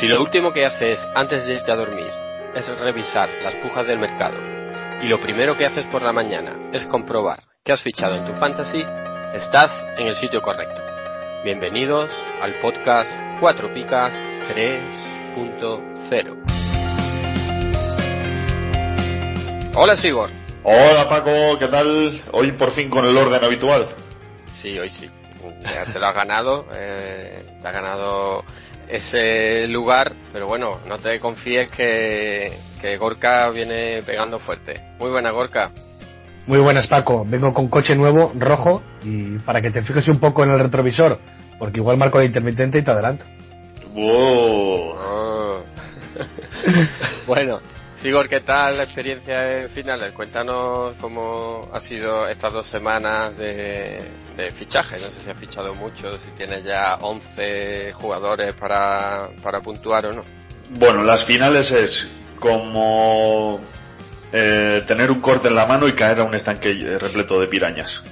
Si lo último que haces antes de irte a dormir es revisar las pujas del mercado y lo primero que haces por la mañana es comprobar que has fichado en tu fantasy, estás en el sitio correcto. Bienvenidos al podcast 4 picas 3.0. Hola Sigor. Hola Paco, ¿qué tal? Hoy por fin con el orden habitual. Sí, hoy sí ya se lo has ganado, eh, te ha ganado ese lugar, pero bueno, no te confíes que, que Gorka viene pegando fuerte. Muy buena Gorka. Muy buenas Paco, vengo con coche nuevo, rojo, y para que te fijes un poco en el retrovisor, porque igual marco la intermitente y te adelanto. Wow. Sigor, ¿qué tal la experiencia en finales? Cuéntanos cómo ha sido estas dos semanas de, fichaje. No sé si has fichado mucho, si tienes ya 11 jugadores para, puntuar o no. Bueno, las finales es como eh, tener un corte en la mano y caer a un estanque repleto de pirañas.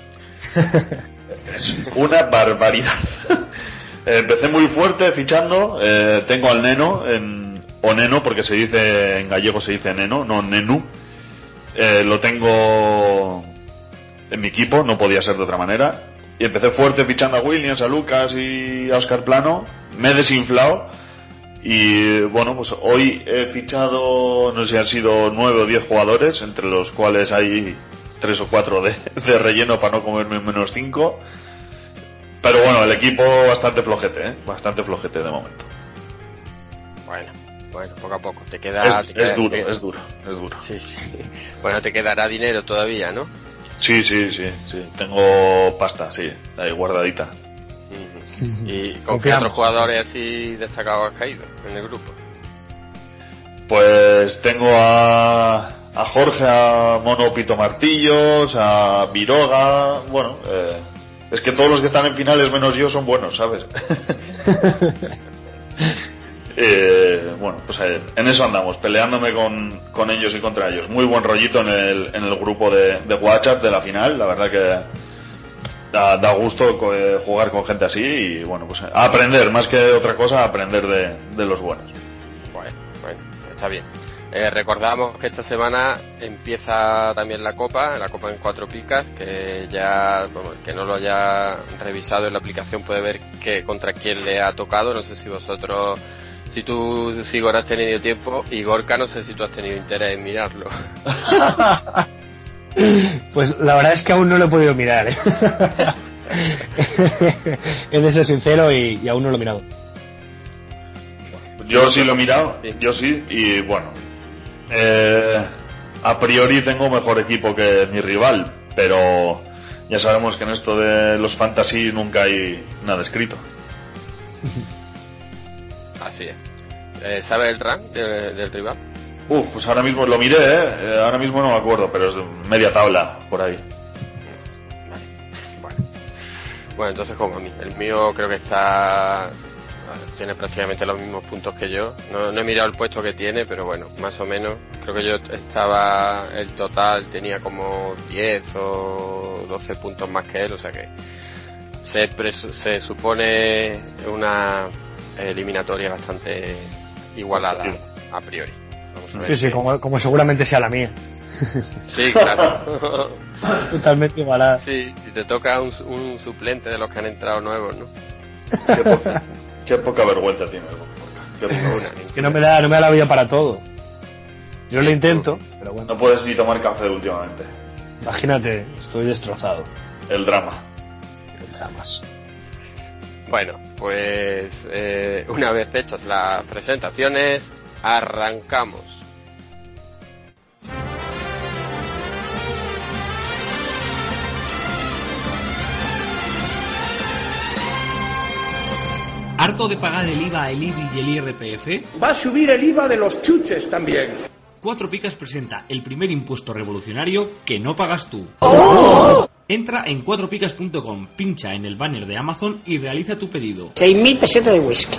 es una barbaridad. Empecé muy fuerte fichando. Eh, tengo al neno en o neno, porque se dice en gallego se dice neno, no nenu. Eh, lo tengo en mi equipo, no podía ser de otra manera. Y empecé fuerte fichando a Williams, a Lucas y a Oscar Plano. Me he desinflado. Y bueno, pues hoy he fichado, no sé si han sido nueve o diez jugadores, entre los cuales hay tres o cuatro de, de relleno para no comerme menos cinco. Pero bueno, el equipo bastante flojete, ¿eh? bastante flojete de momento. Bueno, bueno, poco a poco. Te queda. Es, duro, es duro, es duro. Sí, sí. Bueno, te quedará dinero todavía, ¿no? Sí, sí, sí, sí. Tengo pasta, sí, ahí guardadita. ¿Y con qué otros jugadores así destacados has caído en el grupo? Pues tengo a, a Jorge, a Mono Pito Martillos, a Viroga, bueno, eh, es que todos los que están en finales menos yo son buenos, ¿sabes? Eh, bueno, pues eh, en eso andamos, peleándome con, con, ellos y contra ellos. Muy buen rollito en el, en el grupo de, de WhatsApp de la final, la verdad que da, gusto eh, jugar con gente así y bueno, pues aprender, más que otra cosa, aprender de, de los buenos. Bueno, bueno, está bien. Eh, recordamos que esta semana empieza también la Copa, la Copa en cuatro picas, que ya, bueno, que no lo haya revisado en la aplicación puede ver que contra quién le ha tocado. No sé si vosotros si tú, si Igor has tenido tiempo, y Gorka no sé si tú has tenido interés en mirarlo. pues la verdad es que aún no lo he podido mirar. ¿eh? He de ser sincero y, aún no lo he mirado. Yo sí lo he mirado, yo sí, y bueno, eh, a priori tengo mejor equipo que mi rival, pero ya sabemos que en esto de los fantasy nunca hay nada escrito. Así es. Eh, ¿Sabe el rank del rival? Uf, pues ahora mismo lo miré, ¿eh? ¿eh? Ahora mismo no me acuerdo, pero es media tabla por ahí. Vale. Bueno. bueno, entonces como a mí. El mío creo que está tiene prácticamente los mismos puntos que yo. No, no, he mirado el puesto que tiene, pero bueno, más o menos. Creo que yo estaba, el total tenía como 10 o 12 puntos más que él, o sea que se, se supone una eliminatoria bastante igualada a priori. sí, sí, como, como, seguramente sea la mía. Sí, claro. Totalmente igualada. Sí, si te toca un, un suplente de los que han entrado nuevos, ¿no? Qué poca, qué poca vergüenza tiene el. Qué poca- Es que no me da, no me da la vida para todo. Yo lo intento, pero bueno, No puedes ni tomar café últimamente. imagínate, estoy destrozado. El drama. Dramas. Bueno, pues eh, una vez hechas las presentaciones, arrancamos. ¿Harto de pagar el IVA, el IBI y el IRPF? Va a subir el IVA de los chuches también. Cuatro Picas presenta el primer impuesto revolucionario que no pagas tú. Entra en cuatropicas.com, pincha en el banner de Amazon y realiza tu pedido. 6.000 pesetas de whisky.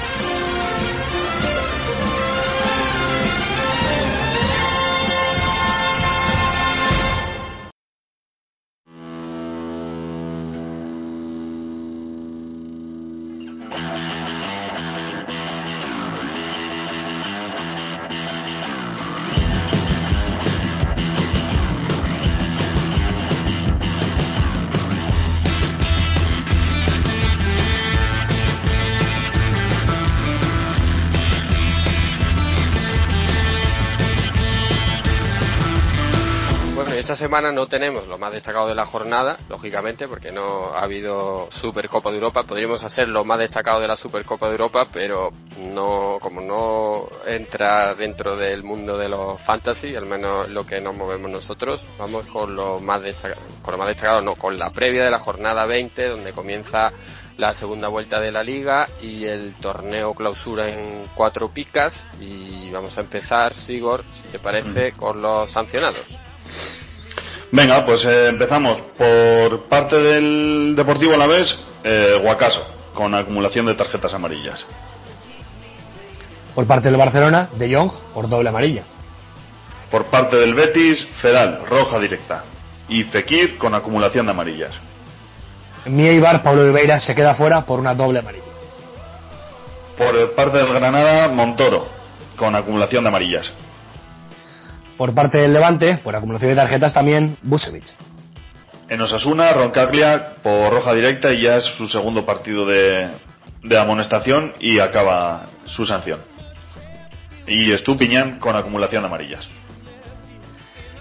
Semana no tenemos lo más destacado de la jornada, lógicamente, porque no ha habido Supercopa de Europa. Podríamos hacer lo más destacado de la Supercopa de Europa, pero no, como no entra dentro del mundo de los fantasy, al menos lo que nos movemos nosotros, vamos con lo más destacado, con lo más destacado, no, con la previa de la jornada 20, donde comienza la segunda vuelta de la liga y el torneo clausura en cuatro picas y vamos a empezar, Sigor, si te parece, con los sancionados. Venga, pues eh, empezamos por parte del Deportivo Alavés, eh, Guacaso, con acumulación de tarjetas amarillas. Por parte del Barcelona, De Jong por doble amarilla. Por parte del Betis, Fedal, roja directa. Y Fekir con acumulación de amarillas. En mi Eibar, Pablo Oliveira se queda fuera por una doble amarilla. Por parte del Granada, Montoro, con acumulación de amarillas. Por parte del Levante, por acumulación de tarjetas también, Busevich. En Osasuna, Roncaglia por roja directa y ya es su segundo partido de, de amonestación y acaba su sanción. Y Estupiñán con acumulación de amarillas.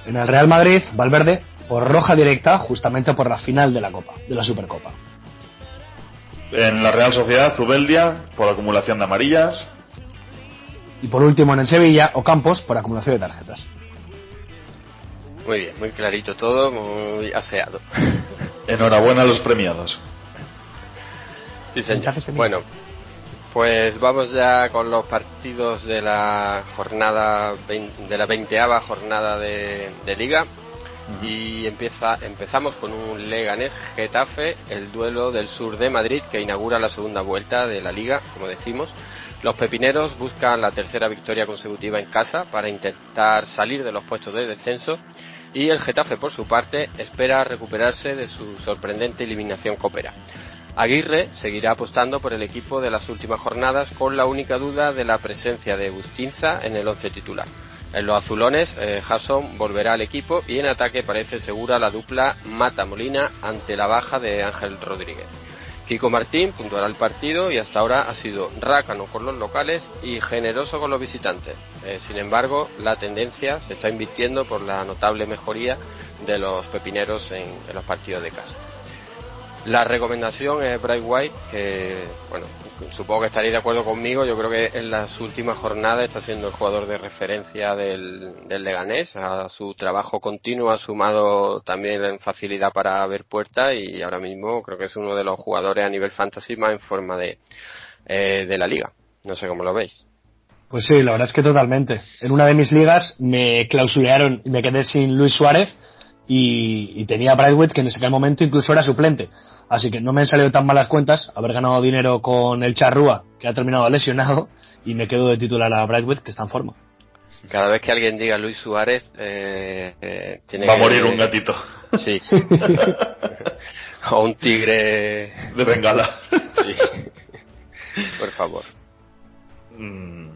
En el Real Madrid, Valverde por roja directa, justamente por la final de la Copa, de la Supercopa. En la Real Sociedad, Zubeldia por acumulación de amarillas. Y por último, en el Sevilla, Ocampos por acumulación de tarjetas. Muy bien, muy clarito todo, muy aseado. Enhorabuena a los premiados. Sí, señor. Bueno, pues vamos ya con los partidos de la jornada, vein- de la veinteava jornada de, de Liga. Y empieza, empezamos con un Leganés Getafe, el duelo del sur de Madrid que inaugura la segunda vuelta de la Liga, como decimos. Los pepineros buscan la tercera victoria consecutiva en casa para intentar salir de los puestos de descenso y el Getafe, por su parte, espera recuperarse de su sorprendente eliminación copera. Aguirre seguirá apostando por el equipo de las últimas jornadas con la única duda de la presencia de Bustinza en el once titular. En los azulones, eh, Hasson volverá al equipo y en ataque parece segura la dupla Mata Molina ante la baja de Ángel Rodríguez. Kiko Martín puntuará el partido y hasta ahora ha sido rácano con los locales y generoso con los visitantes. Eh, sin embargo, la tendencia se está invirtiendo por la notable mejoría de los pepineros en, en los partidos de casa. La recomendación es Bright White, que, bueno, supongo que estaréis de acuerdo conmigo. Yo creo que en las últimas jornadas está siendo el jugador de referencia del, del Leganés. A su trabajo continuo ha sumado también en facilidad para ver puertas y ahora mismo creo que es uno de los jugadores a nivel fantasy más en forma de, eh, de la liga. No sé cómo lo veis. Pues sí, la verdad es que totalmente. En una de mis ligas me clausuraron y me quedé sin Luis Suárez y, y tenía a Brightwood que en ese momento incluso era suplente. Así que no me han salido tan malas cuentas haber ganado dinero con el Charrúa, que ha terminado lesionado, y me quedo de titular a Brightwood, que está en forma. Cada vez que alguien diga Luis Suárez, eh, eh, tiene Va a que- morir un gatito. Sí. o un tigre. De bengala. Sí. Por favor. Mm.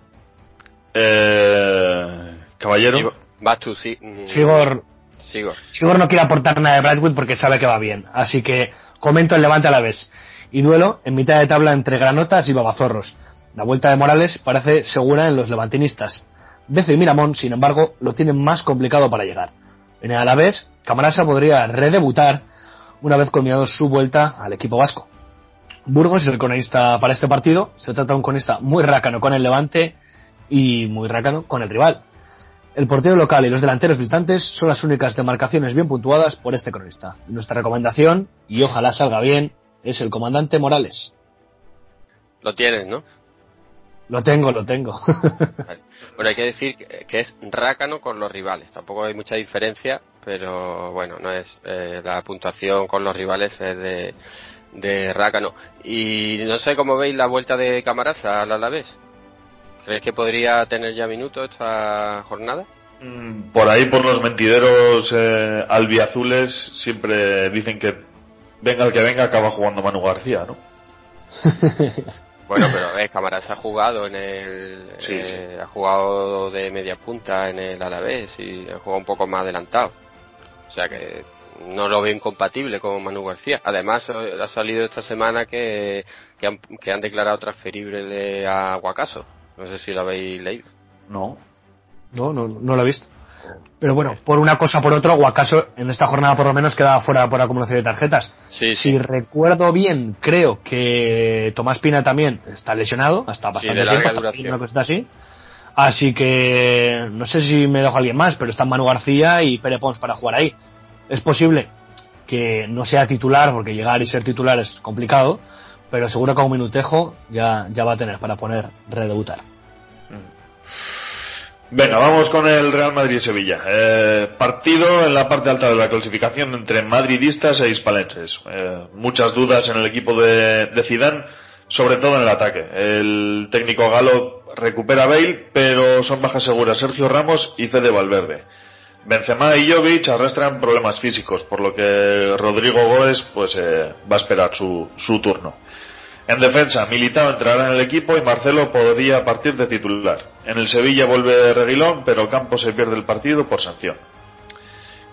Eh, caballero. Sí, Vas tú, sí. Mm, Sigor, Sigor. Sigor no quiere aportar nada de Brightwood porque sabe que va bien. Así que comento el levante a la vez. Y duelo en mitad de tabla entre granotas y babazorros. La vuelta de Morales parece segura en los levantinistas. Bezo y Miramón, sin embargo, lo tienen más complicado para llegar. En el Alavés, Camarasa podría redebutar una vez culminado su vuelta al equipo vasco. Burgos es el cronista para este partido. Se trata de un cronista muy rácano con el Levante y muy rácano con el rival. El portero local y los delanteros visitantes son las únicas demarcaciones bien puntuadas por este cronista. Nuestra recomendación, y ojalá salga bien, es el comandante Morales. Lo tienes, ¿no? Lo tengo, lo tengo. Vale. Bueno, hay que decir que es rácano con los rivales. Tampoco hay mucha diferencia, pero bueno, no es eh, la puntuación con los rivales es de, de rácano. Y no sé cómo veis la vuelta de Camarasa al Alavés. ¿Crees que podría tener ya minutos esta jornada? Mm, Por ahí, por los mentideros eh, albiazules, siempre dicen que venga el que venga, acaba jugando Manu García, ¿no? Bueno, pero ves, Camarasa ha jugado en el, Sí, eh, ha jugado de media punta en el Alavés y ha jugado un poco más adelantado. O sea que no lo veo incompatible con Manu García. Además, eh, ha salido esta semana que, que, han, que han declarado transferible a Guacaso. No sé si lo habéis leído. No. No, no, no lo he visto. Pero bueno, por una cosa o por otra, Guacaso en esta jornada por lo menos queda fuera por acumulación de tarjetas. Sí, si sí. recuerdo bien, creo que Tomás Pina también está lesionado, hasta bastante de larga tiempo, duración. una cosa así. Así que no sé si me dejo a alguien más, pero están Manu García y Pere Pons para jugar ahí. Es posible que no sea titular, porque llegar y ser titular es complicado, pero seguro que un minutejo ya, ya va a tener para poner redebutar. Venga, vamos con el Real Madrid y Sevilla. Eh, partido en la parte alta de la clasificación entre madridistas e hispalenses. Eh, muchas dudas en el equipo de, de Zidane, sobre todo en el ataque. El técnico galo recupera a Bale, pero son bajas seguras Sergio Ramos y Fede Valverde. Benzema y Jovic arrastran problemas físicos, por lo que Rodrigo Goes pues eh, va a esperar su, su turno. En defensa, Militao entrará en el equipo y Marcelo podría partir de titular. En el Sevilla vuelve Reguilón, pero Campos se pierde el partido por sanción.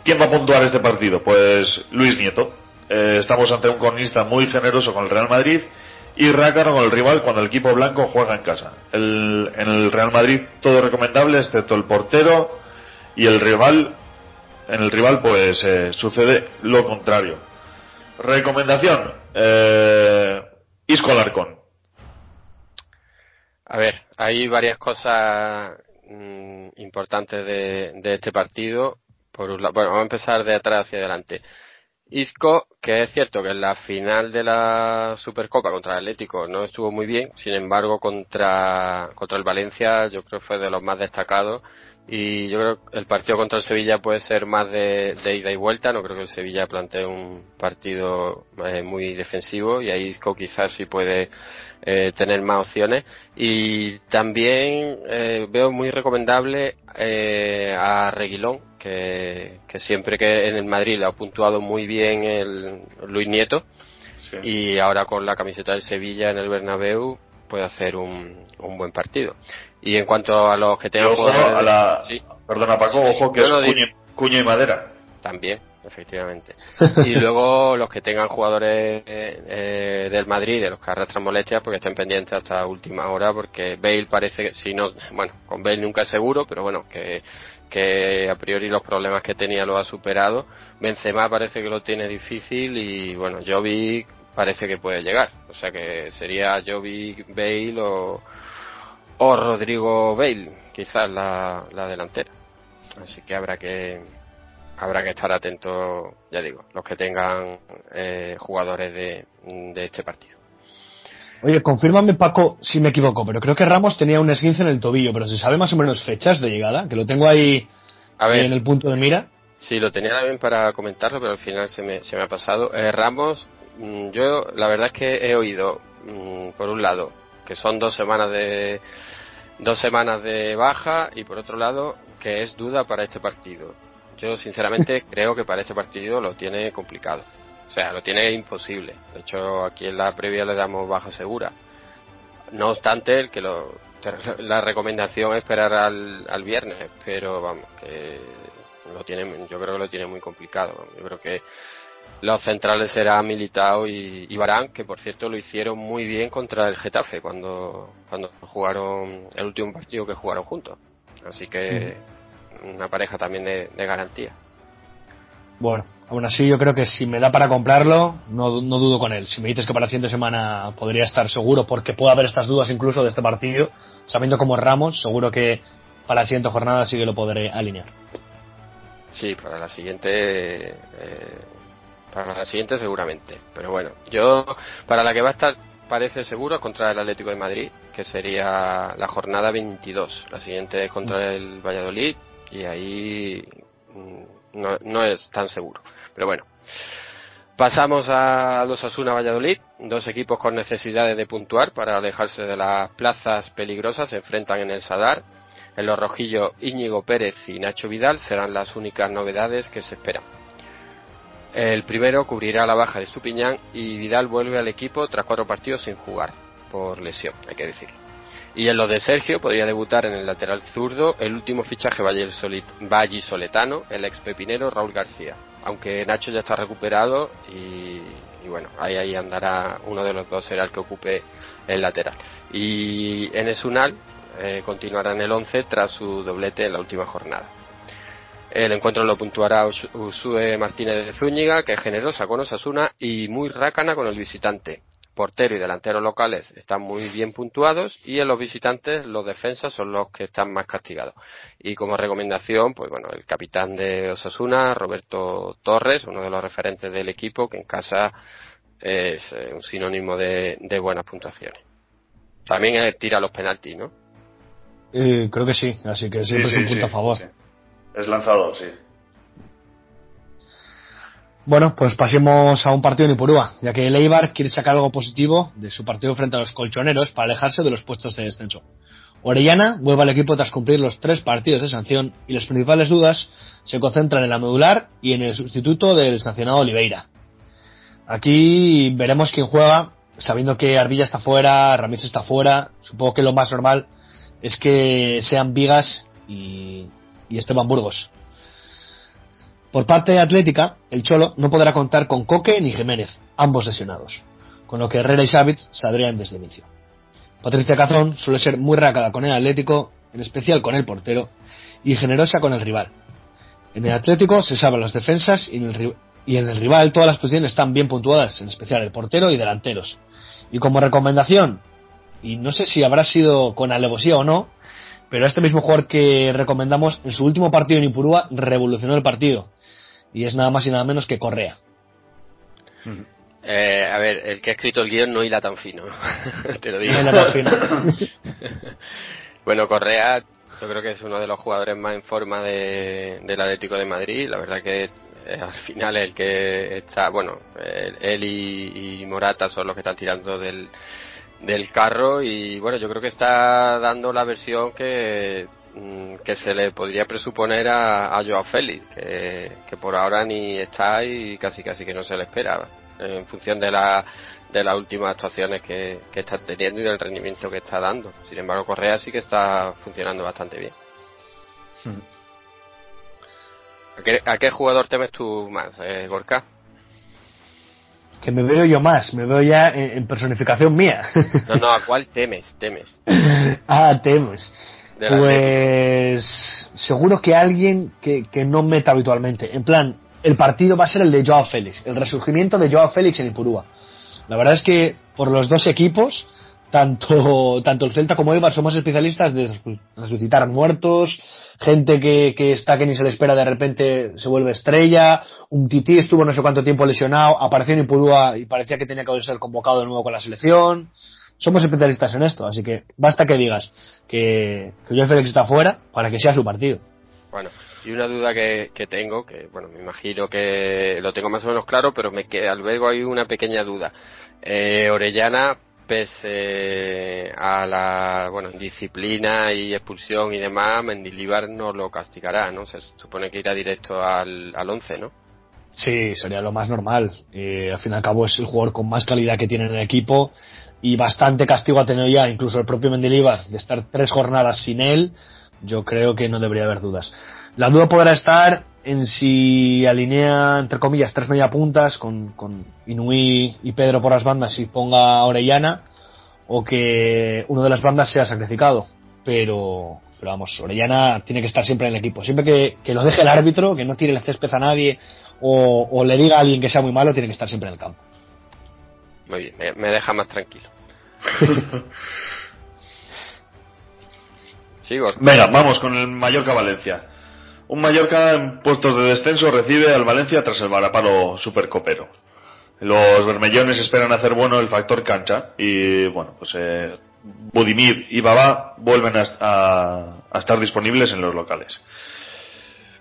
¿Quién va a puntuar este partido? Pues Luis Nieto. Eh, estamos ante un cronista muy generoso con el Real Madrid y rácano con el rival cuando el equipo blanco juega en casa. En el Real Madrid todo recomendable excepto el portero y el rival. En el rival pues eh, sucede lo contrario. Recomendación. Eh, Isco Alarcón. A ver, hay varias cosas mm, importantes de, este partido. Por un bueno, vamos a empezar de atrás hacia adelante. Isco, que es cierto que en la final de la Supercopa contra el Atlético no estuvo muy bien, sin embargo contra, contra el Valencia yo creo que fue de los más destacados y yo creo que el partido contra el Sevilla puede ser más de, de ida y vuelta, no creo que el Sevilla plantee un partido eh, muy defensivo. Y ahí Isco quizás sí puede eh, tener más opciones. Y también eh, veo muy recomendable eh, a Reguilón que, que siempre que en el Madrid le ha puntuado muy bien el Luis Nieto. Y ahora con la camiseta del Sevilla en el Bernabéu puede hacer un, un buen partido y en cuanto a los que tengan ojo jugadores- a la, Sí. perdona Paco, Sí, sí. ojo que No, es no, di- cuño, cuño y madera. también, efectivamente. Y luego los que tengan jugadores eh, del Madrid, de los que arrastran molestias, porque estén pendientes hasta última hora, porque Bale parece que, si no, bueno, con Bale nunca es seguro, pero bueno, que, que a priori los problemas que tenía lo ha superado. Benzema parece que lo tiene difícil y bueno, Jovic parece que puede llegar. O sea que sería Jovic, Bale o, o Rodrigo Bale, quizás la, la delantera. Así que habrá que habrá que estar atentos, ya digo, los que tengan eh, jugadores de, de este partido. Oye, confírmame Paco si me equivoco, pero creo que Ramos tenía un esguince en el tobillo, pero se sabe más o menos fechas de llegada, que lo tengo ahí A ver, en el punto de mira. Sí, lo tenía también para comentarlo, pero al final se me, se me ha pasado. Eh, Ramos, mm, yo la verdad es que he oído, mm, por un lado, que son dos semanas de dos semanas de baja y por otro lado que es duda para este partido. Yo sinceramente creo que para este partido lo tiene complicado. O sea, lo tiene imposible. De hecho, aquí en la previa le damos baja segura. No obstante, el que lo, la recomendación es esperar al, al viernes, pero vamos, que lo tiene, yo creo que lo tiene muy complicado. Yo creo que los centrales serán Militao y, y Barán, que por cierto lo hicieron muy bien contra el Getafe cuando, cuando jugaron el último partido que jugaron juntos. Así que una pareja también de, de garantía. Bueno, aún así yo creo que si me da para comprarlo, no, no dudo con él. Si me dices que para la siguiente semana podría estar seguro, porque puede haber estas dudas incluso de este partido, sabiendo cómo es Ramos, seguro que para la siguiente jornada sí que lo podré alinear. Sí, para la siguiente, eh, para la siguiente seguramente. Pero bueno, yo para la que va a estar parece seguro contra el Atlético de Madrid, que sería la jornada 22. La siguiente es contra el Valladolid y ahí mm, no, no es tan seguro. Pero bueno. Pasamos a los Asuna Valladolid, dos equipos con necesidades de puntuar para alejarse de las plazas peligrosas, se enfrentan en el Sadar. En los rojillos Íñigo Pérez y Nacho Vidal serán las únicas novedades que se esperan. El primero cubrirá la baja de Stupiñán y Vidal vuelve al equipo tras cuatro partidos sin jugar, por lesión, hay que decirlo. Y en lo de Sergio podría debutar en el lateral zurdo el último fichaje vallisoletano, el ex pepinero Raúl García. Aunque Nacho ya está recuperado y, y bueno, ahí, ahí andará uno de los dos será el que ocupe el lateral. Y en Esunal eh, continuará en el 11 tras su doblete en la última jornada. El encuentro lo puntuará Us- Usue Martínez de Zúñiga, que es generosa con Osasuna y muy rácana con el visitante. Portero y delantero locales están muy bien puntuados y en los visitantes los defensas son los que están más castigados. Y como recomendación, pues bueno, el capitán de Osasuna, Roberto Torres, uno de los referentes del equipo, que en casa es eh, un sinónimo de, de buenas puntuaciones. También tira los penaltis, ¿no? Eh, creo que sí, así que siempre Sí, es un sí, punto sí, a favor. Es lanzador, sí. Bueno, pues pasemos a un partido en Ipurúa, ya que el quiere sacar algo positivo de su partido frente a los colchoneros para alejarse de los puestos de descenso. Orellana vuelve al equipo tras cumplir los tres partidos de sanción y las principales dudas se concentran en la medular y en el sustituto del sancionado Oliveira. Aquí veremos quién juega, sabiendo que Arbilla está fuera, Ramírez está fuera, supongo que lo más normal es que sean Vigas y, y Esteban Burgos. Por parte de Atlética, el Cholo no podrá contar con Coque ni Jiménez, ambos lesionados, con lo que Herrera y Savitz saldrían desde el inicio. Patricia Cazón suele ser muy rácada con el Atlético, en especial con el portero, y generosa con el rival. En el Atlético se saben las defensas y en el, y en el rival todas las posiciones están bien puntuadas, en especial el portero y delanteros. Y como recomendación, y no sé si habrá sido con alevosía o no, pero este mismo jugador que recomendamos en su último partido en Ipurúa revolucionó el partido. Y es nada más y nada menos que Correa. Eh, a ver, el que ha escrito el guion no hila tan fino. Te lo digo. No hila tan fino. bueno, Correa, yo creo que es uno de los jugadores más en forma de, del Atlético de Madrid. La verdad que eh, al final el que está, bueno, él, él y, y Morata son los que están tirando del, del carro y bueno, yo creo que está dando la versión que mm, que se le podría presuponer a, a Joao Félix, que, que por ahora ni está y casi casi que no se le espera, en función de la de las últimas actuaciones que, que está teniendo y del rendimiento que está dando. Sin embargo, Correa sí que está funcionando bastante bien. ¿A qué, a qué jugador temes tú más, eh, Gorka? Que me veo yo más, me veo ya en, en personificación mía. No, no, ¿a cuál temes? Temes. ah, temes. Pues seguro que alguien que, que no meta habitualmente. En plan, el partido va a ser el de Joao Félix, el resurgimiento de Joao Félix en Ipurúa. La verdad es que por los dos equipos, tanto, tanto el Celta como Eibar somos especialistas de resucitar muertos, gente que, que está que ni se le espera de repente se vuelve estrella, un tití estuvo no sé cuánto tiempo lesionado, apareció en Ipurúa y parecía que tenía que ser convocado de nuevo con la selección. Somos especialistas en esto, así que basta que digas que, que Joao Félix está fuera para que sea su partido. Bueno, Y una duda que, que tengo, que bueno, me imagino que lo tengo más o menos claro, pero me queda, albergo hay una pequeña duda. Eh, Orellana, pese a la bueno, disciplina y expulsión y demás, Mendilibar no lo castigará, ¿no? Se supone que irá directo al, al 11, ¿no? Sí, sería lo más normal. Y al fin y al cabo es el jugador con más calidad que tiene en el equipo y bastante castigo ha tenido ya incluso el propio Mendilibar de estar tres jornadas sin él. Yo creo que no debería haber dudas. La duda podrá estar en si alinea, entre comillas, tres media puntas con, con Inui y Pedro por las bandas y ponga a Orellana o que uno de las bandas sea sacrificado. Pero, pero vamos, Orellana tiene que estar siempre en el equipo. Siempre que, que lo deje el árbitro, que no tire el césped a nadie o, o, le diga a alguien que sea muy malo, tiene que estar siempre en el campo. Muy bien, me, me deja más tranquilo. Sigo. Venga, vamos con el Mallorca Valencia. Un Mallorca en puestos de descenso recibe al Valencia tras el varapalo supercopero. Los bermellones esperan hacer bueno el factor cancha y bueno, pues eh, Budimir y Babá vuelven a, estar disponibles en los locales.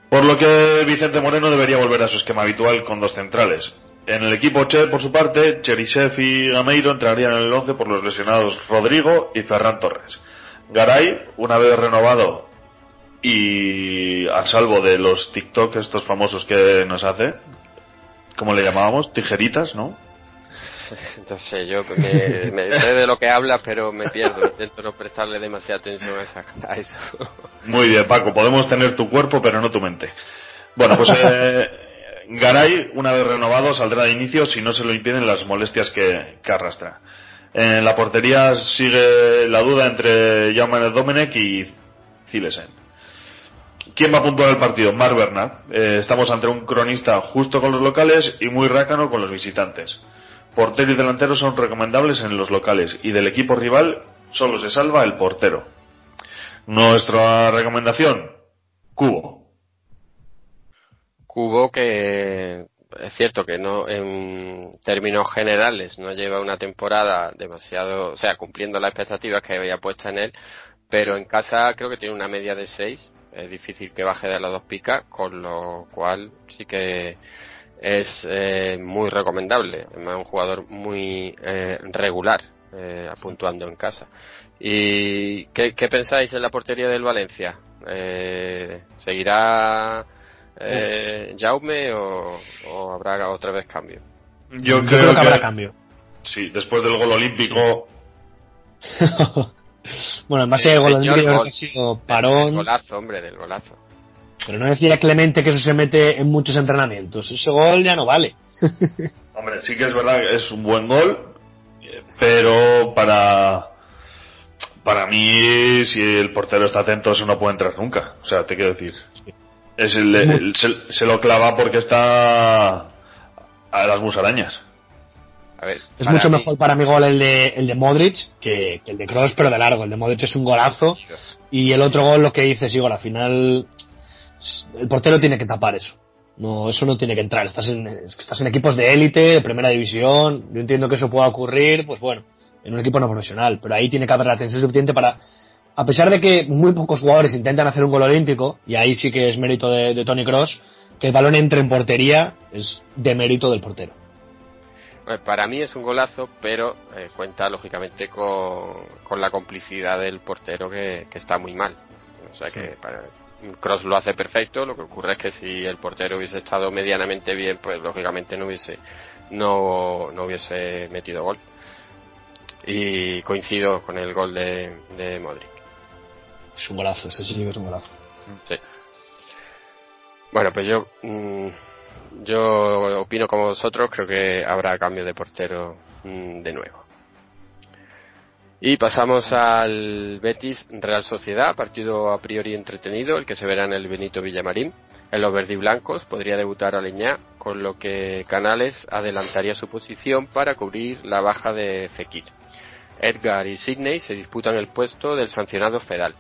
Por lo que Vicente Moreno debería volver a su esquema habitual con dos centrales. En el equipo Che, por su parte, Cherisev y Gameiro entrarían en el 11 por los lesionados Rodrigo y Ferran Torres. Garay, una vez renovado y a salvo de los TikTok estos famosos que nos hace, ¿cómo le llamábamos? Tijeritas, ¿no? No sé, yo me, me, sé de lo que hablas, pero me pierdo. Intento no prestarle demasiada atención a, esa, a eso. Muy bien, Paco. Podemos tener tu cuerpo, pero no tu mente. Bueno, pues eh, Garay, una vez renovado, saldrá de inicio si no se lo impiden las molestias que, que arrastra. En la portería sigue la duda entre Jaume Domenech y Zilesen. ¿Quién va a puntuar el partido? Marc Bernat. Eh, estamos ante un cronista justo con los locales y muy rácano con los visitantes. Portero y delantero son recomendables en los locales y del equipo rival solo se salva el portero. Nuestra recomendación, Cubo. Cubo que es cierto que no en términos generales no lleva una temporada demasiado, o sea, cumpliendo las expectativas que había puesta en él, pero en casa creo que tiene una media de 6, es difícil que baje de las dos picas, con lo cual sí que es eh, muy recomendable, es un jugador muy eh, regular, eh, puntuando en casa. ¿Y qué, qué, pensáis en la portería del Valencia? Eh, ¿Seguirá eh, Jaume o, o, habrá otra vez cambio? Yo, Yo creo, creo, que, habrá cambio. Sí, después del gol olímpico. bueno, en base al gol que ha sido parón. Del golazo, hombre, del golazo. Pero no decía Clemente que eso se mete en muchos entrenamientos. Ese gol ya no vale. Hombre, sí que es verdad que es un buen gol, pero para para mí, si el portero está atento, eso no puede entrar nunca. O sea, te quiero decir. Es el, el, el se, se, lo clava porque está a las musarañas. A ver, es mucho mí... mejor para mi gol el de, el de Modric que, que el de Kroos, pero de largo. El de Modric es un golazo. Y el otro gol, lo que dices, Igor, al final el portero tiene que tapar eso. No, eso no tiene que entrar. Estás en, estás en equipos de élite, de primera división. Yo entiendo que eso pueda ocurrir, pues bueno, en un equipo no profesional. Pero ahí tiene que haber la atención suficiente para, a pesar de que muy pocos jugadores intentan hacer un gol olímpico, y ahí sí que es mérito de, de Tony Cross, que el balón entre en portería es de mérito del portero. Para mí es un golazo, pero eh, cuenta lógicamente con, con, la complicidad del portero que, que está muy mal. O sea que para, Cross lo hace perfecto, lo que ocurre es que si el portero hubiese estado medianamente bien, pues lógicamente no hubiese no, no hubiese metido gol. Y coincido con el gol de, de Modric. Es un golazo, ese sí que es un golazo. Sí. Bueno, pues yo mmm, yo opino como vosotros, creo que habrá cambio de portero mmm, de nuevo. Y pasamos al Betis Real Sociedad, partido a priori entretenido, el que se verá en el Benito Villamarín. En los verdiblancos podría debutar Aleñá, con lo que Canales adelantaría su posición para cubrir la baja de Fekir. Edgar y Sidney se disputan el puesto del sancionado Fedal.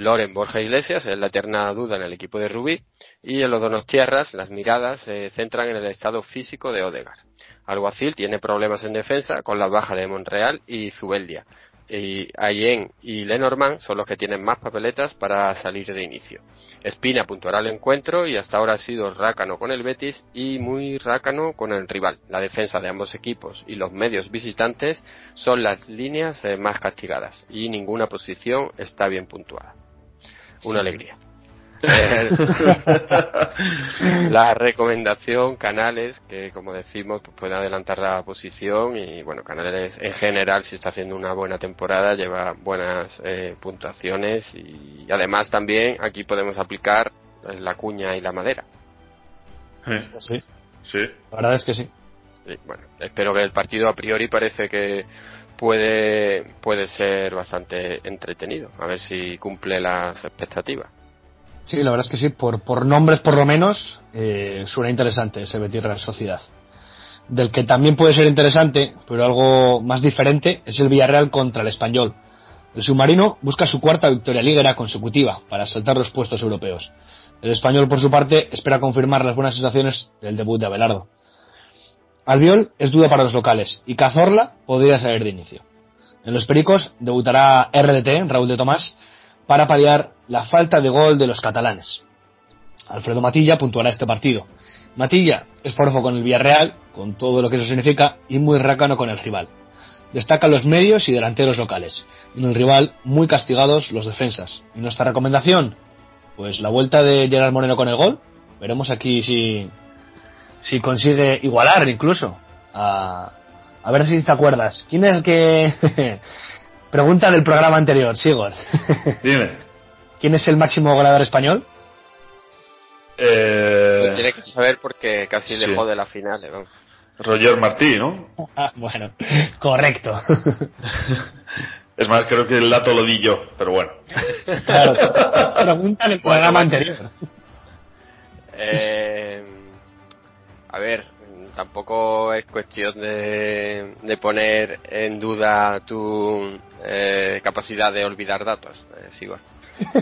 Loren Borja Iglesias es la eterna duda en el equipo de Rubí y en los donos tierras las miradas se centran en el estado físico de Odegar. Alguacil tiene problemas en defensa con la baja de Monreal y Zubeldia. y Ayen y Lenormand son los que tienen más papeletas para salir de inicio. Espina puntuará el encuentro y hasta ahora ha sido rácano con el Betis y muy rácano con el rival. La defensa de ambos equipos y los medios visitantes son las líneas eh, más castigadas y ninguna posición está bien puntuada. Una alegría. la recomendación Canales que como decimos pues puede adelantar la posición y bueno Canales en general si está haciendo una buena temporada lleva buenas eh, puntuaciones y además también aquí podemos aplicar la cuña y la madera Sí. Sí. La verdad es que sí. Sí, bueno espero que el partido a priori parece que puede puede ser bastante entretenido a ver si cumple las expectativas Sí, la verdad es que sí, por, por nombres por lo menos, eh, suena interesante ese Betis Real Sociedad. Del que también puede ser interesante, pero algo más diferente, es el Villarreal contra el Español. El submarino busca su cuarta victoria liguera consecutiva para saltar los puestos europeos. El español, por su parte, espera confirmar las buenas sensaciones del debut de Abelardo. Albiol es duda para los locales y Cazorla podría salir de inicio. En los Pericos debutará RDT, Raúl de Tomás, para paliar la falta de gol de los catalanes. Alfredo Matilla puntuará este partido. Matilla es forzo con el Villarreal, con todo lo que eso significa, y muy rácano con el rival. Destacan los medios y delanteros locales. En el rival, muy castigados los defensas. ¿Y nuestra recomendación? Pues la vuelta de Gerard Moreno con el gol. Veremos aquí si, si consigue igualar incluso. A, a ver si te acuerdas. ¿Quién es el que... Pregunta del programa anterior, Sigor. Dime. ¿Quién es el máximo goleador español? Eh, Lo tiene que saber porque casi sí. dejó de la final. ¿no? Roger Martí, ¿no? Ah, bueno, correcto. Es más, creo que el dato lo di yo, pero bueno. Claro. Pregunta del programa anterior. Eh, a ver, tampoco es cuestión de, de poner en duda tu eh, capacidad de olvidar datos, eh, Sigor.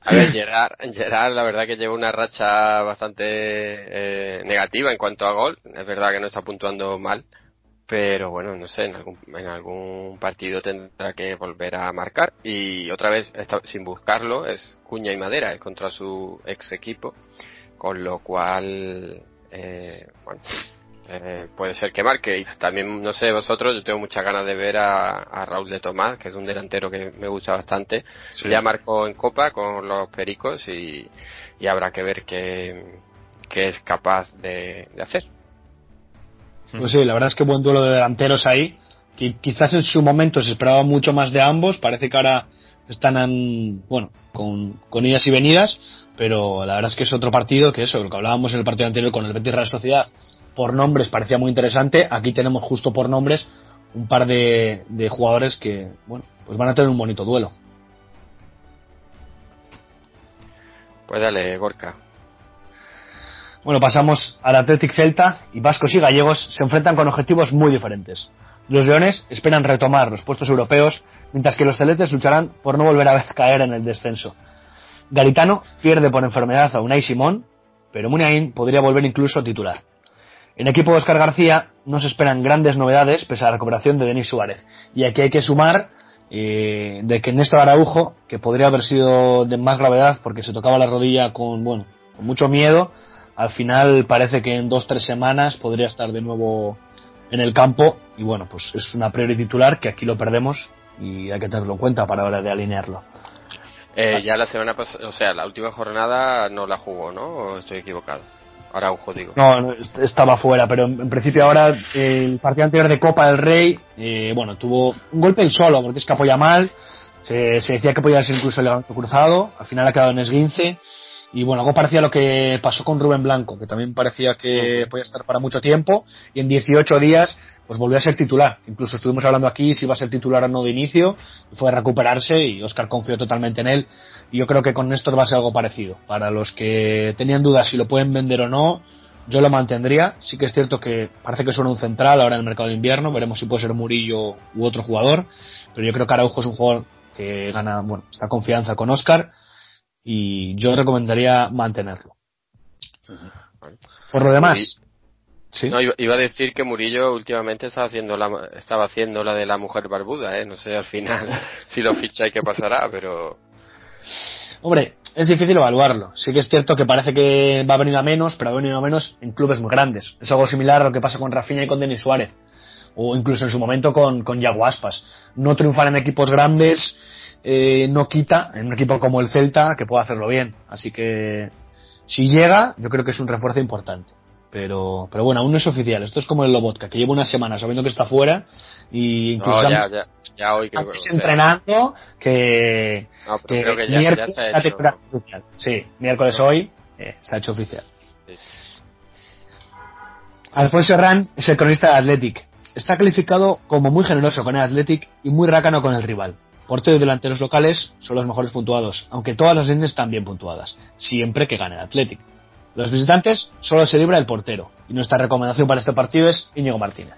A ver, Gerard, Gerard, la verdad que lleva una racha bastante eh, negativa en cuanto a gol. Es verdad que no está puntuando mal, pero bueno, no sé, en algún, en algún partido tendrá que volver a marcar. Y otra vez, esta- sin buscarlo, es cuña y madera, es contra su ex equipo, con lo cual, eh, bueno, eh, puede ser que marque. Y también, no sé, vosotros, yo tengo muchas ganas de ver a, a Raúl de Tomás, que es un delantero que me gusta bastante. Sí. Ya marcó en Copa con los Pericos y, y habrá que ver qué, qué es capaz de, de hacer. Pues sí, la verdad es que buen duelo de delanteros ahí. Que quizás en su momento se esperaba mucho más de ambos. Parece que ahora están en, bueno, con, con idas y venidas. Pero la verdad es que es otro partido que eso, lo que hablábamos en el partido anterior con el Betis Real Sociedad. Por nombres parecía muy interesante. Aquí tenemos justo por nombres un par de, de jugadores que, bueno, pues van a tener un bonito duelo. Pues dale, Gorka. Bueno, pasamos al Athletic Celta y vascos y gallegos se enfrentan con objetivos muy diferentes. Los leones esperan retomar los puestos europeos, mientras que los celetes lucharán por no volver a caer en el descenso. Garitano pierde por enfermedad a Unai Simón, pero Muniain podría volver incluso a titular. En equipo de Oscar García no se esperan grandes novedades pese a la recuperación de Denis Suárez. Y aquí hay que sumar eh, de que Néstor Araujo, que podría haber sido de más gravedad porque se tocaba la rodilla con, bueno, con mucho miedo, al final parece que en dos tres semanas podría estar de nuevo en el campo y bueno pues es una priori titular que aquí lo perdemos y hay que tenerlo en cuenta para hora de alinearlo Eh, ya la semana pasada, o sea, la última jornada no la jugó, ¿no? ¿O estoy equivocado? Araujo, digo. no, no, est- estaba fuera pero en, en principio ahora eh, el partido anterior de Copa del Rey eh, bueno tuvo un golpe él solo porque es que apoya mal se, se decía que podía ser incluso el cruzado al final ha quedado en esguince y bueno, algo parecía a lo que pasó con Rubén Blanco, que también parecía que podía estar para mucho tiempo, y en 18 días pues volvió a ser titular. Incluso estuvimos hablando aquí si iba a ser titular o no de inicio, fue a recuperarse y Oscar confió totalmente en él. Y yo creo que con Néstor va a ser algo parecido. Para los que tenían dudas si lo pueden vender o no, yo lo mantendría. Sí que es cierto que parece que suena un central ahora en el mercado de invierno, veremos si puede ser Murillo u otro jugador, pero yo creo que Araujo es un jugador que gana, bueno, esta confianza con Oscar y yo recomendaría mantenerlo. Por lo demás, Sí. No, iba, a decir que Murillo últimamente estaba haciendo la, estaba haciendo la de la mujer barbuda, ¿eh? No sé al final si lo ficha y qué pasará, pero Hombre, es difícil evaluarlo. Sí que es cierto que parece que va a venir a menos, pero ha venido a menos en clubes muy grandes. Es algo similar a lo que pasa con Rafinha y con Denis Suárez. O incluso en su momento con, con Yago Aspas. No triunfar en equipos grandes eh, no quita en un equipo como el Celta que pueda hacerlo bien. Así que si llega, yo creo que es un refuerzo importante. Pero, pero bueno, aún no es oficial. Esto es como el Lobotka, que lleva una semana sabiendo que está fuera y incluso no, ya, ya, ya hoy creo que entrenando que, No, que creo que ya- miércoles se ha hecho. oficial. Sí, miércoles hoy eh, se ha hecho oficial. sí. Alfonso Herrán es el cronista de Athletic. Está calificado como muy generoso con el Athletic y muy rácano con el rival. Portero y delanteros locales son los mejores puntuados, aunque todas las líneas están bien puntuadas, siempre que gane el Athletic. Los visitantes solo se libra el portero, y nuestra recomendación para este partido es Íñigo Martínez.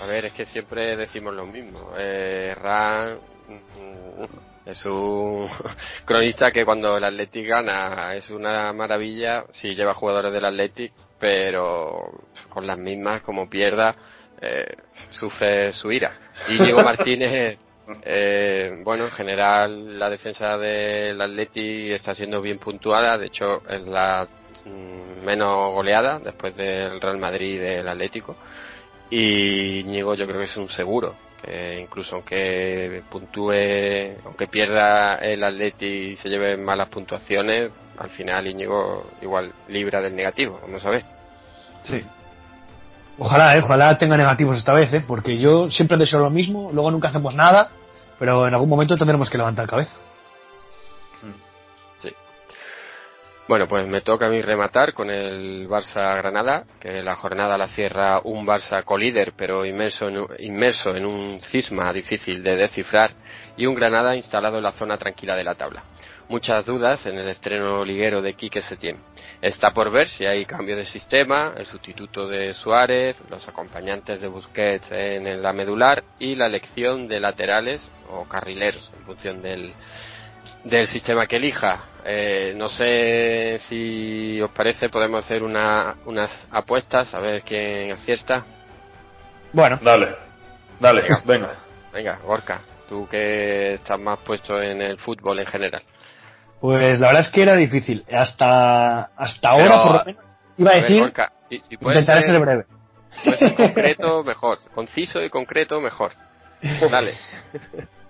A ver, es que siempre decimos lo mismo. Eh, Ran mm, es un cronista que cuando el Athletic gana es una maravilla. Sí, lleva jugadores del Athletic, pero con las mismas, como pierda, eh, sufre su ira. Y Diego Martínez, eh, bueno, en general la defensa del Athletic está siendo bien puntuada. De hecho, es la mm, menos goleada después del Real Madrid y del Atlético y Ñigo yo creo que es un seguro que incluso aunque puntúe aunque pierda el Atleti y se lleve malas puntuaciones al final Íñigo igual libra del negativo vamos a ver Sí. Ojalá, eh, ojalá tenga negativos esta vez, eh, porque yo siempre deseo lo mismo, luego nunca hacemos nada, pero en algún momento tendremos que levantar cabeza. Bueno, pues me toca a mí rematar con el Barça Granada, que la jornada la cierra un Barça colíder, pero inmerso en, inmerso en un cisma difícil de descifrar, y un Granada instalado en la zona tranquila de la tabla. Muchas dudas en el estreno liguero de Quique Setién. Está por ver si hay cambio de sistema, el sustituto de Suárez, los acompañantes de Busquets en la medular y la elección de laterales o carrileros en función del, del sistema que elija. Eh, no sé si os parece, podemos hacer una, unas apuestas a ver quién acierta. Bueno, Dale, dale, venga. Venga, Gorka, tú que estás más puesto en el fútbol en general. Pues la verdad es que era difícil. Hasta, hasta ahora, por lo menos, iba a ver, decir, si, si intentaré ser, ser breve. puede ser concreto, mejor. Conciso y concreto, mejor. Dale.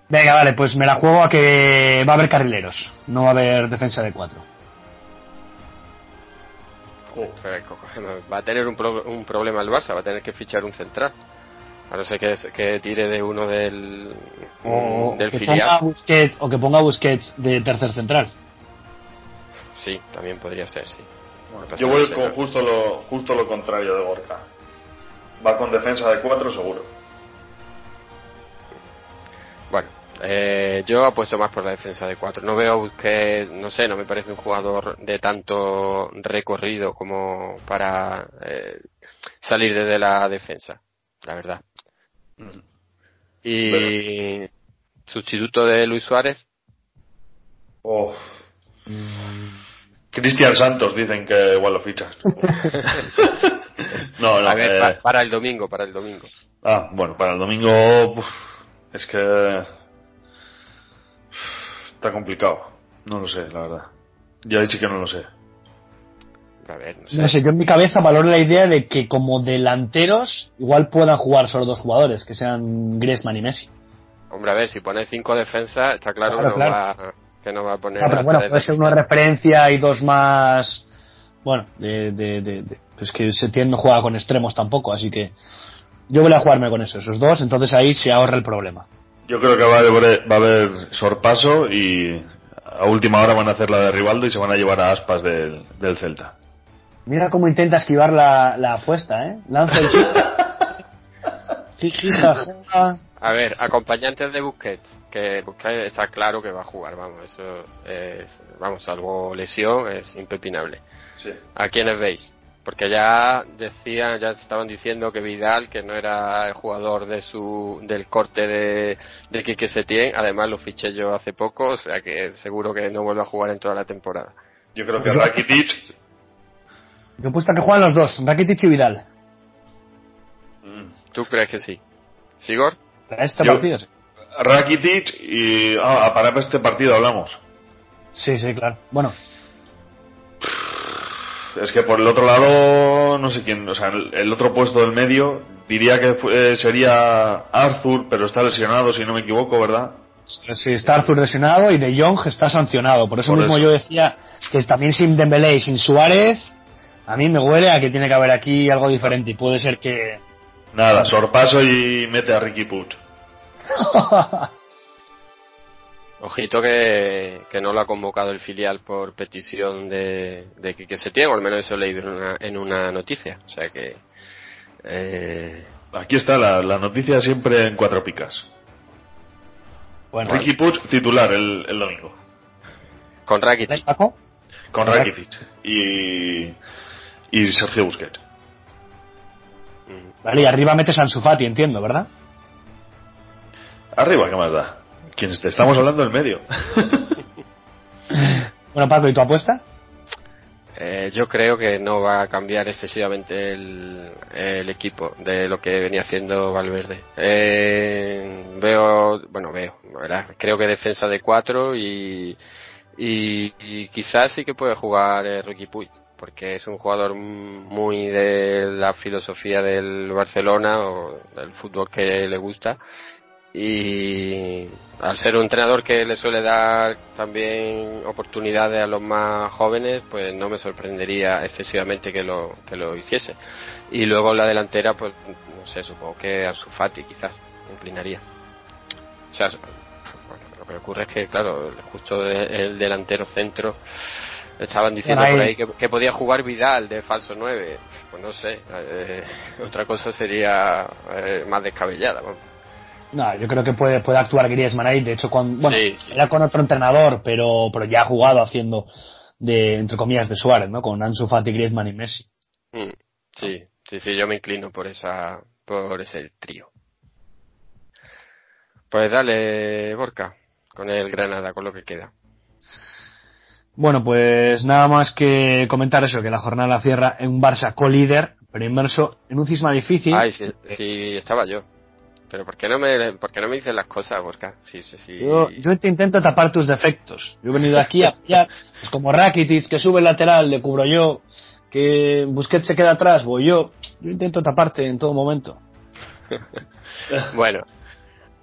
Venga, vale, pues me la juego a que va a haber carrileros, no va a haber defensa de cuatro. Va a tener un, pro- un problema el Barça, va a tener que fichar un central. A no ser que, que tire de uno del, O del que filial. ponga Busquets, o que ponga a Busquets de tercer central. Sí, también podría ser, sí. Yo voy con justo lo, justo lo contrario de Gorka. Va con defensa de cuatro seguro. Bueno, eh, yo apuesto más por la defensa de cuatro. No veo que, no sé, no me parece un jugador de tanto recorrido como para eh, salir desde la defensa, la verdad. Y sustituto de Luis Suárez, Oh. Cristian Santos dicen que igual lo fichas. no, no. a ver, eh, pa- para el domingo, para el domingo. Ah, bueno, para el domingo uf, es que está complicado. No lo sé, la verdad. Ya ahí sí que no lo sé. A ver, no sé. No sé, yo en mi cabeza valoro la idea de que como delanteros igual puedan jugar solo dos jugadores, que sean Griezmann y Messi. Hombre, a ver, si pone cinco defensas, está claro, Claro, que, no claro. Va, que no va a poner... Ah, pero bueno, puede ser una referencia y dos más. Bueno, de, de, de, de- pues que Setién no juega con extremos tampoco, así que yo voy a jugarme con eso, esos dos, entonces ahí se ahorra el problema. Yo creo que va a haber, va a haber sorpaso y a última hora van a hacer la de Rivaldo y se van a llevar a aspas del, del Celta. Mira cómo intenta esquivar la, la apuesta, ¿eh? Lanza el. A ver, acompañantes de Busquets, que Busquets está claro que va a jugar, vamos, eso es, vamos, salvo lesión, es impepinable. Sí. ¿A quiénes veis? Porque ya decían, ya estaban diciendo que Vidal, que no era el jugador de su, del corte de, de Quique Setién, además lo fiché yo hace poco, o sea que seguro que no vuelve a jugar en toda la temporada. Yo creo que Rakitic, Yo he puesto que juegan los dos, Rakitic y Vidal. ¿Tú crees que sí? ¿Sigor? Para este Yo- partido, sí. Rakitic y... Ah, para este partido hablamos. Sí, sí, claro. Bueno, Es que por el otro lado, no sé quién, o sea, el, otro puesto del medio, diría que fue- sería Arthur, pero está lesionado, si no me equivoco, ¿verdad? sí, está Arthur lesionado y De Jong está sancionado. Por eso Por mismo eso. yo decía que también sin Dembélé y sin Suárez, a mí me huele a que tiene que haber aquí algo diferente y puede ser que... Nada, sorpaso y mete a Ricky Puig. Ojito que, que no lo ha convocado el filial por petición de, de Quique Setién, o al menos eso he leído en una, en una noticia. O sea que... eh, Aquí está la, la noticia siempre en cuatro picas. bueno, Ricky Puig titular el, el domingo. con Rakitic. Con Correcto. Rakitic y, y Sergio Busquets. Vale, y arriba metes a Ansu Fati, entiendo, ¿verdad? Arriba, ¿qué más da? ¿Quién esté? Estamos hablando del medio. Bueno, Paco, ¿y tu apuesta? Eh, yo creo que no va a cambiar excesivamente el, el equipo de lo que venía haciendo Valverde. Eh, veo, bueno, veo, ¿verdad? creo que defensa de cuatro y, y, y quizás sí que puede jugar eh, Ricky Puig, porque es un jugador muy de la filosofía del Barcelona o del fútbol que le gusta y al ser un entrenador que le suele dar también oportunidades a los más jóvenes, pues no me sorprendería excesivamente que lo, que lo hiciese. Y luego la delantera, pues no sé, supongo que Ansu Fati quizás inclinaría. O sea, lo que ocurre es que, claro, justo el delantero centro estaban diciendo Ahí. por ahí que, que podía jugar Vidal de falso 9. Pues no sé, eh, otra cosa sería eh, más descabellada. vamos. No, yo creo que puede, puede actuar Griezmann ahí. De hecho, con, bueno, Sí, sí. era con otro entrenador, pero, pero ya ha jugado haciendo de, entre comillas, de Suárez, ¿no? Con Ansu Fati, Griezmann y Messi. Mm, Sí, sí, sí, yo me inclino por esa, por ese trío. Pues dale, Borca, con el Granada, con lo que queda. Bueno, pues nada más que comentar eso, que la jornada la cierra en un Barça co-líder, pero inmerso en un cisma difícil. Ay, sí, sí, estaba yo. Pero ¿por qué no me, por qué no me dices las cosas, Borca? Sí, sí, sí. Yo, yo te intento tapar tus defectos. Yo he venido aquí a apoyar, pues como Rakitic, que sube el lateral, le cubro yo, que Busquets se queda atrás, voy yo. Yo intento taparte en todo momento. Bueno,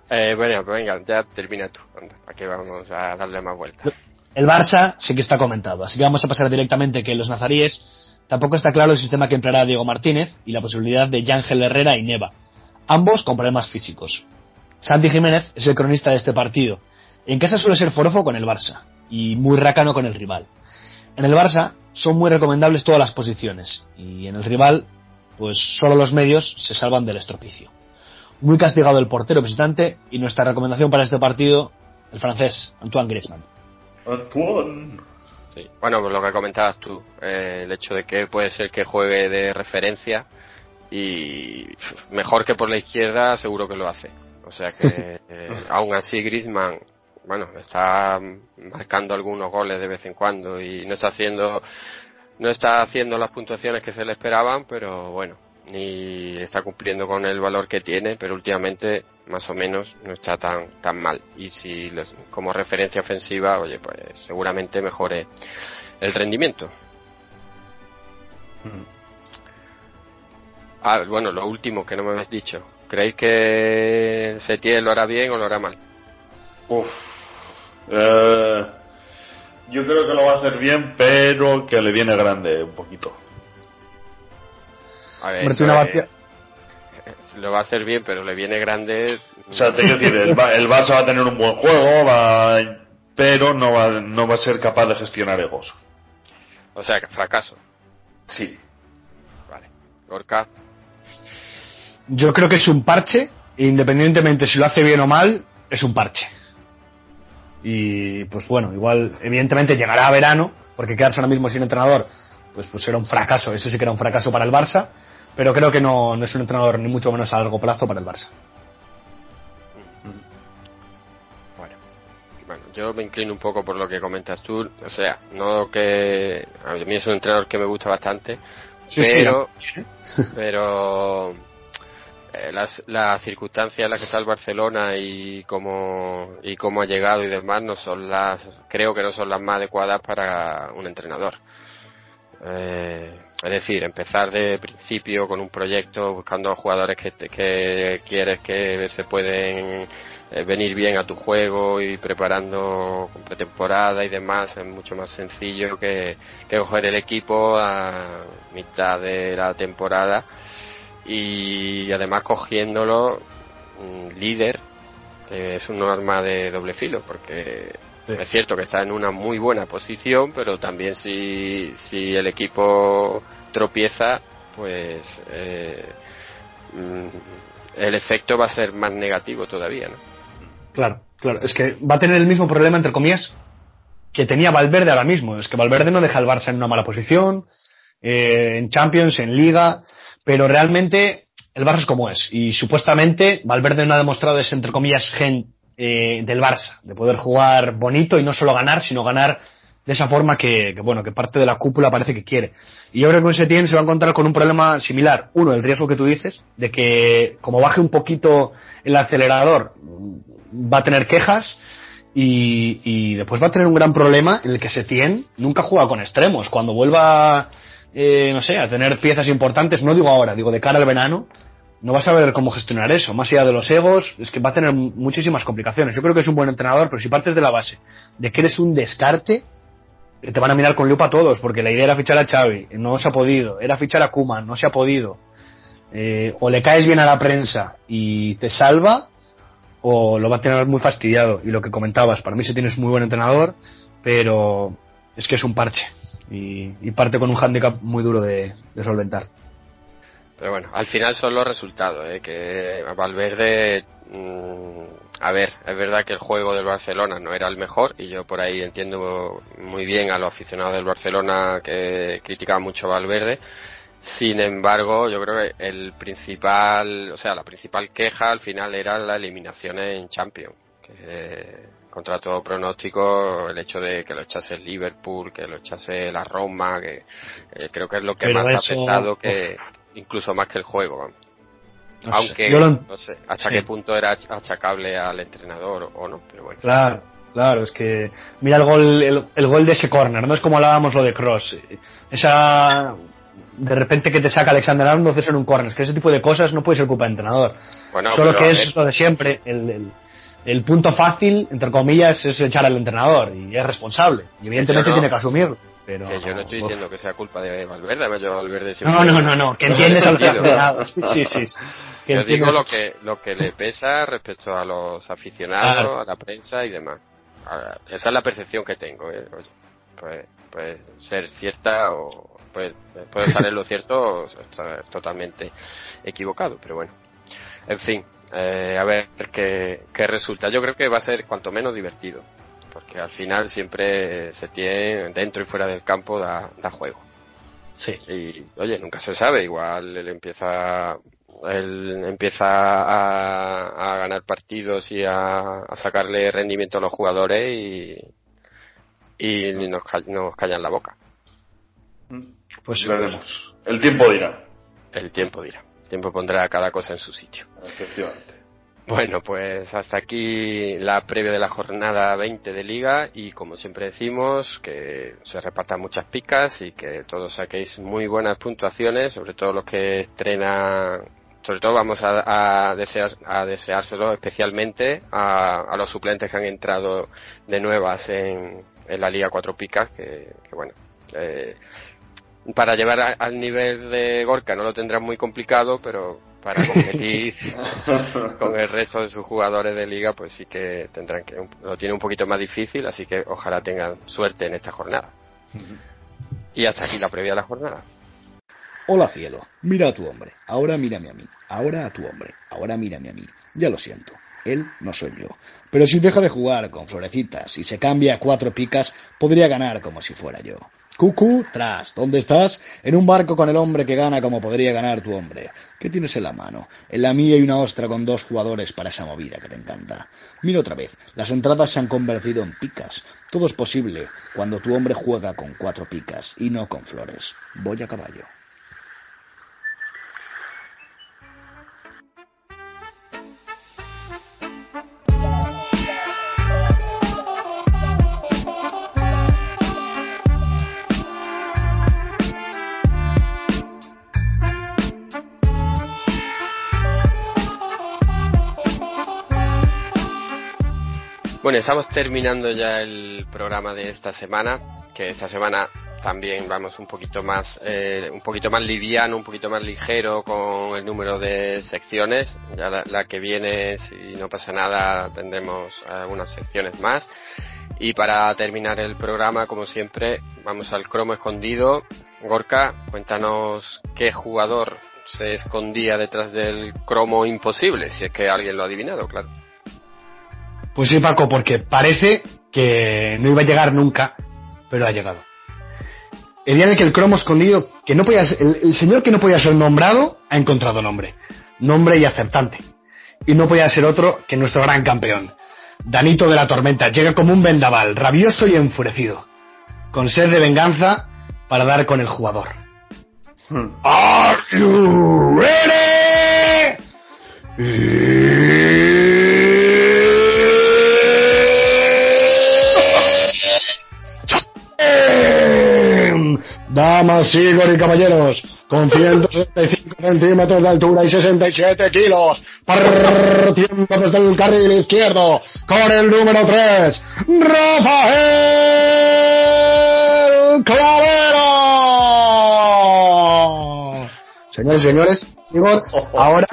eh, bueno, pues venga, ya termina tú. Anda, aquí vamos a darle más vueltas. El Barça sí que está comentado, así que vamos a pasar directamente que los nazaríes tampoco está claro el sistema que empleará Diego Martínez y la posibilidad de Yángel Herrera y Neva, ambos con problemas físicos. Santi Jiménez es el cronista de este partido. En casa suele ser forofo con el Barça y muy rácano con el rival. En el Barça son muy recomendables todas las posiciones y en el rival pues solo los medios se salvan del estropicio. Muy castigado el portero visitante y nuestra recomendación para este partido, el francés Antoine Griezmann. Antoine. Sí. Bueno, pues lo que comentabas tú, eh, el hecho de que puede ser que juegue de referencia y mejor que por la izquierda seguro que lo hace. O sea que eh, aún así Griezmann, bueno, está marcando algunos goles de vez en cuando y no está haciendo no está haciendo las puntuaciones que se le esperaban, pero bueno, ni está cumpliendo con el valor que tiene, pero últimamente más o menos no está tan tan mal y si les- como referencia ofensiva, oye, pues seguramente mejore el rendimiento. Ah, bueno, lo último que no me habéis dicho. ¿Creéis que Setién lo hará bien o lo hará mal? Uf. Eh, yo creo que lo va a hacer bien, pero que le viene grande un poquito. A ver, lo va a hacer bien, pero le viene grande. O sea, te quiero decir, el, Ba- el Barça va a tener un buen juego, va, pero no va, no va a ser capaz de gestionar egos. O sea, que fracaso. Sí. Vale. Gorka. Yo creo que es un parche, independientemente si lo hace bien o mal, es un parche. Y pues bueno, igual, evidentemente llegará a verano, porque quedarse ahora mismo sin entrenador, pues, pues será un fracaso, eso sí que era un fracaso para el Barça, pero creo que no, no es un entrenador ni mucho menos a largo plazo para el Barça. Bueno. bueno, yo me inclino un poco por lo que comentas tú. O sea, no que. A mí es un entrenador que me gusta bastante. pero. pero. Eh, las, las circunstancias en las que está el Barcelona y cómo, y cómo ha llegado y demás no son las. Creo que no son las más adecuadas para un entrenador. Eh, es decir, empezar de principio con un proyecto buscando jugadores que, que quieres que se pueden eh, venir bien a tu juego y preparando pretemporada y demás es mucho más sencillo que, que coger el equipo a mitad de la temporada y además cogiéndolo un líder que es un arma de doble filo porque es cierto que está en una muy buena posición pero también si, si el equipo tropieza pues eh, mm, el efecto va a ser más negativo todavía ¿no? Claro, claro. Es que va a tener el mismo problema, entre comillas, que tenía Valverde ahora mismo. Es que Valverde no deja al Barça en una mala posición, eh, en Champions, en Liga, pero realmente el Barça es como es. Y supuestamente Valverde no ha demostrado ese, entre comillas, gen eh, del Barça, de poder jugar bonito y no solo ganar, sino ganar de esa forma que, bueno, que parte de la cúpula parece que quiere. Y yo creo que se va a encontrar con un problema similar. Uno, el riesgo que tú dices, de que como baje un poquito el acelerador, va a tener quejas y, y, después va a tener un gran problema en el que Setien nunca juega con extremos. Cuando vuelva, eh, no sé, a tener piezas importantes, no digo ahora, digo de cara al verano, no va a saber cómo gestionar eso. Más allá de los egos, es que va a tener muchísimas complicaciones. Yo creo que es un buen entrenador, pero si partes de la base de que eres un descarte, te van a mirar con lupa todos, porque la idea era fichar a Xavi, no se ha podido, era fichar a Kuman, no se ha podido. Eh, o le caes bien a la prensa y te salva, o lo va a tener muy fastidiado. Y lo que comentabas, para mí se tienes muy buen entrenador, pero es que es un parche y, parte con un hándicap muy duro de, solventar. Pero bueno, al final son los resultados, ¿eh? que Valverde, mm, a ver, es verdad que el juego del Barcelona no era el mejor y yo por ahí entiendo muy bien a los aficionados del Barcelona que criticaban mucho a Valverde, sin embargo, yo creo que el principal, o sea, la principal queja al final era la eliminación en Champions. Que, contra todo pronóstico, el hecho de que lo echase el Liverpool, que lo echase la Roma, que eh, creo que es lo que más ha pesado que incluso más que el juego. Aunque no sé hasta qué punto era achacable al entrenador o no, pero bueno. Claro. Claro, es que mira el gol, el, el gol de ese corner, no es como hablábamos lo de Cross. Esa de repente que te saca Alexander Arnold en un corner. Es que ese tipo de cosas no puede ser culpa del entrenador. Solo que es lo de siempre. El, el, punto fácil, entre comillas, es echar al entrenador y es responsable. Y evidentemente tiene que asumirlo. Pero, que yo no estoy diciendo que sea culpa de Valverde, yo Valverde No, no, no, no, que entiendes a los Sí, sí. yo digo lo que, lo que le pesa respecto a los aficionados, a la prensa y demás. Esa es la percepción que tengo. ¿eh? Pues, puede ser cierta o, puede, puede lo cierto o estar totalmente equivocado, pero bueno. En fin, eh, a ver qué, qué resulta. Yo creo que va a ser cuanto menos divertido, porque al final siempre se tiene dentro y fuera del campo da, da juego. Sí. Y oye, nunca se sabe, igual él empieza él empieza a, a ganar partidos y a, a, sacarle rendimiento a los jugadores y, y nos, nos callan la boca. Pues veremos. El tiempo dirá. El tiempo dirá. El tiempo pondrá cada cosa en su sitio. Efectivamente. Bueno, pues hasta aquí la previa de la jornada 20 de liga y como siempre decimos que se repartan muchas picas y que todos saquéis muy buenas puntuaciones, sobre todo los que estrenan, sobre todo vamos a, a, desear, a deseárselo especialmente a, a, los suplentes que han entrado de nuevas en, la liga cuatro picas que, que bueno, eh, para llevar al nivel de Gorka no lo tendrán muy complicado, pero para competir con el resto de sus jugadores de liga, pues sí que tendrán que lo tiene un poquito más difícil, así que ojalá tengan suerte en esta jornada. Y hasta aquí la previa de la jornada. Hola cielo, mira a tu hombre, ahora mírame a mí, ahora a tu hombre, ahora mírame a mí. Ya lo siento, él no soy yo. Pero si deja de jugar con florecitas y se cambia a cuatro picas, podría ganar como si fuera yo. Cucu, tras, ¿dónde estás? En un barco con el hombre que gana como podría ganar tu hombre. ¿Qué tienes en la mano? En la mía hay una ostra con dos jugadores para esa movida que te encanta. Mira otra vez, las entradas se han convertido en picas. Todo es posible cuando tu hombre juega con cuatro picas y no con flores. Voy a caballo. Bueno, estamos terminando ya el programa de esta semana, que esta semana también vamos un poquito más, eh, un poquito más liviano, un poquito más ligero con el número de secciones. Ya la, que viene, si no pasa nada, tendremos algunas secciones más. Y para terminar el programa, como siempre, vamos al cromo escondido. Gorka, cuéntanos qué jugador se escondía detrás del cromo imposible, si es que alguien lo ha adivinado, claro. Pues sí, Paco, porque parece que no iba a llegar nunca, pero ha llegado. El día en el que el cromo escondido, que no podía ser- el, el señor que no podía ser nombrado, ha encontrado nombre. Nombre y acertante. Y no podía ser otro que nuestro gran campeón. Danito de la Tormenta llega como un vendaval, rabioso y enfurecido. Con sed de venganza para dar con el jugador. Are you ready? Damas, Igor y caballeros, con 165 centímetros de altura y 67 kilos, partiendo desde el carril izquierdo, con el número 3, Rafael Clavero. Señores y señores, Igor, ahora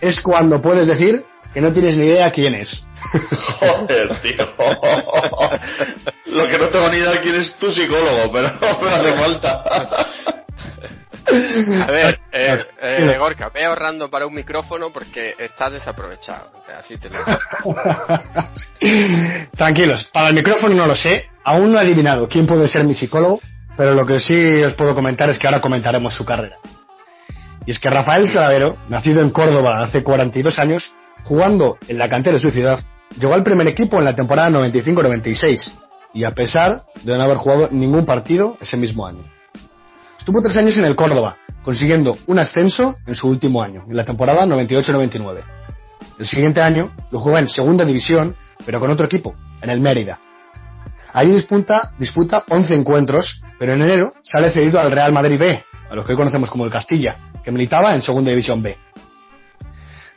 es cuando puedes decir que no tienes ni idea quién es. Joder, tío. Lo que no tengo ni idea de quién es tu psicólogo, pero no me hace falta. A ver, eh, eh, Gorka, ve ahorrando para un micrófono porque estás desaprovechado. Así te lo Tranquilos, para el micrófono no lo sé, aún no he adivinado quién puede ser mi psicólogo, pero lo que sí os puedo comentar es que ahora comentaremos su carrera. Y es que Rafael Clavero, nacido en Córdoba hace 42 años, jugando en la cantera de su ciudad, llegó al primer equipo en la temporada 95-96, y a pesar de no haber jugado ningún partido ese mismo año. Estuvo tres años en el Córdoba, consiguiendo un ascenso en su último año, en la temporada 98-99. El siguiente año lo jugó en segunda división, pero con otro equipo, en el Mérida. Allí disputa, disputa 11 encuentros, pero en enero sale cedido al Real Madrid B, a los que hoy conocemos como el Castilla, que militaba en segunda división B.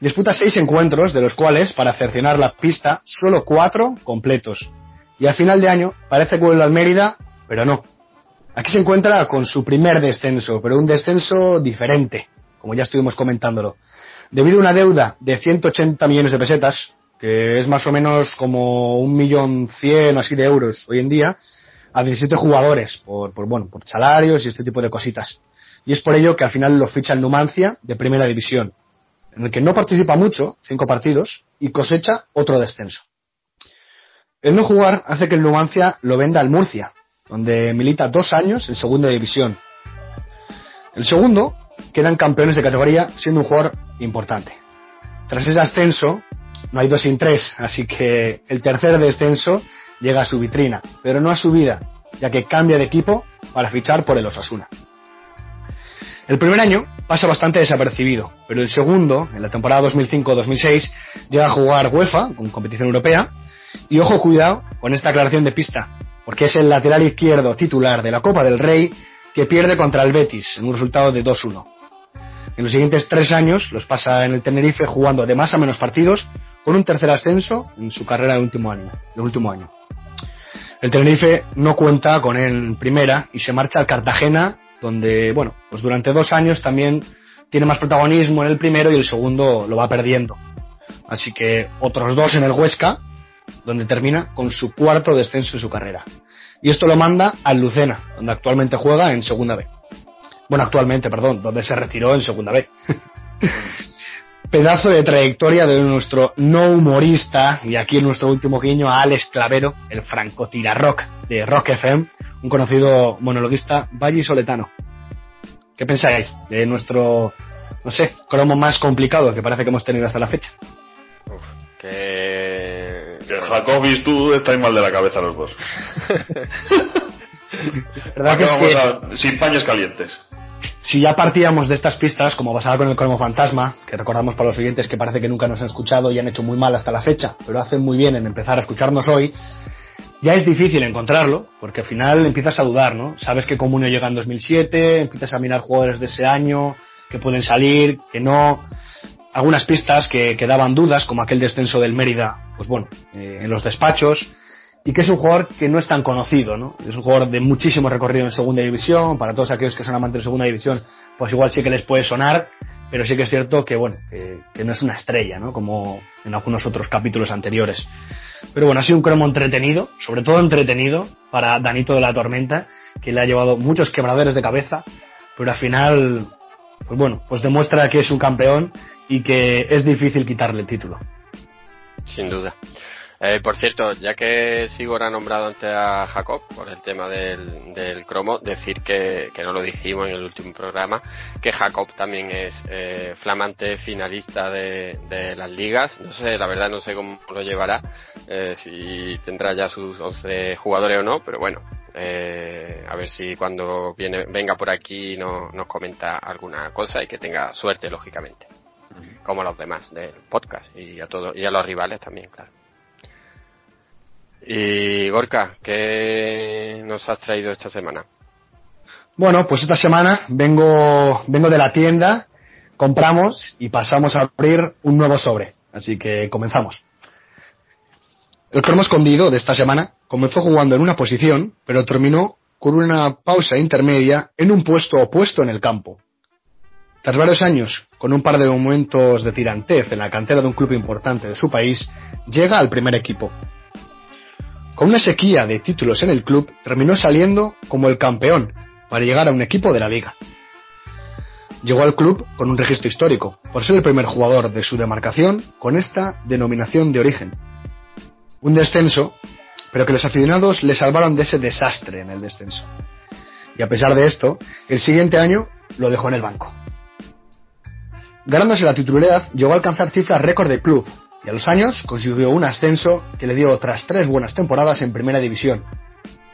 Disputa 6 encuentros, de los cuales, para cercionar la pista, solo 4 completos. Y a final de año parece que vuelve al Mérida, pero no. Aquí se encuentra con su primer descenso, pero un descenso diferente, como ya estuvimos comentándolo. Debido a una deuda de 180 millones de pesetas, que es más o menos como un millón cien así de euros hoy en día, a 17 jugadores, por, por, bueno, por salarios y este tipo de cositas. Y es por ello que al final lo ficha el Numancia de primera división, en el que no participa mucho, cinco partidos, y cosecha otro descenso. El no jugar hace que el Numancia lo venda al Murcia, donde milita dos años en segunda división. El segundo quedan campeones de categoría siendo un jugador importante. Tras ese ascenso, no hay dos sin tres, así que el tercer descenso llega a su vitrina, pero no a su vida, ya que cambia de equipo para fichar por el Osasuna. El primer año pasa bastante desapercibido, pero el segundo, en la temporada 2005-2006, llega a jugar UEFA, con competición europea, y ojo cuidado con esta aclaración de pista, porque es el lateral izquierdo titular de la Copa del Rey que pierde contra el Betis en un resultado de 2-1. En los siguientes tres años los pasa en el Tenerife jugando de más a menos partidos con un tercer ascenso en su carrera del último año. Del último año. El Tenerife no cuenta con él en primera y se marcha al Cartagena donde, bueno, pues durante dos años también tiene más protagonismo en el primero y el segundo lo va perdiendo. Así que otros dos en el Huesca, donde termina con su cuarto descenso en su carrera. Y esto lo manda al Lucena, donde actualmente juega en Segunda B. Bueno, actualmente, perdón, donde se retiró en Segunda B. pedazo de trayectoria de nuestro no humorista, y aquí en nuestro último guiño a Alex Clavero, el rock de Rock FM, un conocido monologuista vallisoletano. ¿Qué pensáis de nuestro, no sé, cromo más complicado que parece que hemos tenido hasta la fecha? Uf, que... Que Jacob y tú estáis mal de la cabeza los dos. ¿Verdad que es que- a- Sin paños calientes. si ya partíamos de estas pistas, como pasaba con el cromo fantasma, que recordamos para los oyentes que parece que nunca nos han escuchado y han hecho muy mal hasta la fecha, pero hacen muy bien en empezar a escucharnos hoy, ya es difícil encontrarlo, porque al final empiezas a dudar, ¿no? Sabes que Comunio llega en 2007, empiezas a mirar jugadores de ese año, que pueden salir, que no... Algunas pistas que, que daban dudas, como aquel descenso del Mérida, pues bueno, eh, en los despachos, y que es un jugador que no es tan conocido, ¿no? Es un jugador de muchísimo recorrido en segunda división, para todos aquellos que son amantes de segunda división, pues igual sí que les puede sonar, pero sí que es cierto que, bueno, que, que no es una estrella, ¿no? Como en algunos otros capítulos anteriores. Pero bueno, ha sido un cromo entretenido, sobre todo entretenido para Danito de la Tormenta, que le ha llevado muchos quebradores de cabeza, pero al final, pues bueno, pues demuestra que es un campeón y que es difícil quitarle el título. Sin duda. Eh, por cierto, ya que Sigor ha nombrado antes a Jacob por el tema del, del cromo, decir que, que no lo dijimos en el último programa, que Jacob también es eh, flamante finalista de, de las ligas. No sé, la verdad no sé cómo lo llevará, eh, si tendrá ya sus 11 jugadores o no, pero bueno, eh, a ver si cuando viene, venga por aquí no, nos comenta alguna cosa y que tenga suerte, lógicamente. Como los demás del podcast y a todos, y a los rivales también, claro. Y Gorka, ¿qué nos has traído esta semana? Bueno, pues esta semana vengo, vengo de la tienda, compramos y pasamos a abrir un nuevo sobre. Así que comenzamos. El cromo escondido de esta semana comenzó jugando en una posición, pero terminó con una pausa intermedia en un puesto opuesto en el campo. Tras varios años, con un par de momentos de tirantez en la cantera de un club importante de su país, llega al primer equipo. Con una sequía de títulos en el club, terminó saliendo como el campeón para llegar a un equipo de la liga. Llegó al club con un registro histórico, por ser el primer jugador de su demarcación con esta denominación de origen. Un descenso, pero que los aficionados le salvaron de ese desastre en el descenso. Y a pesar de esto, el siguiente año lo dejó en el banco. Ganándose la titularidad, llegó a alcanzar cifras récord de club, y a los años consiguió un ascenso que le dio otras tres buenas temporadas en primera división.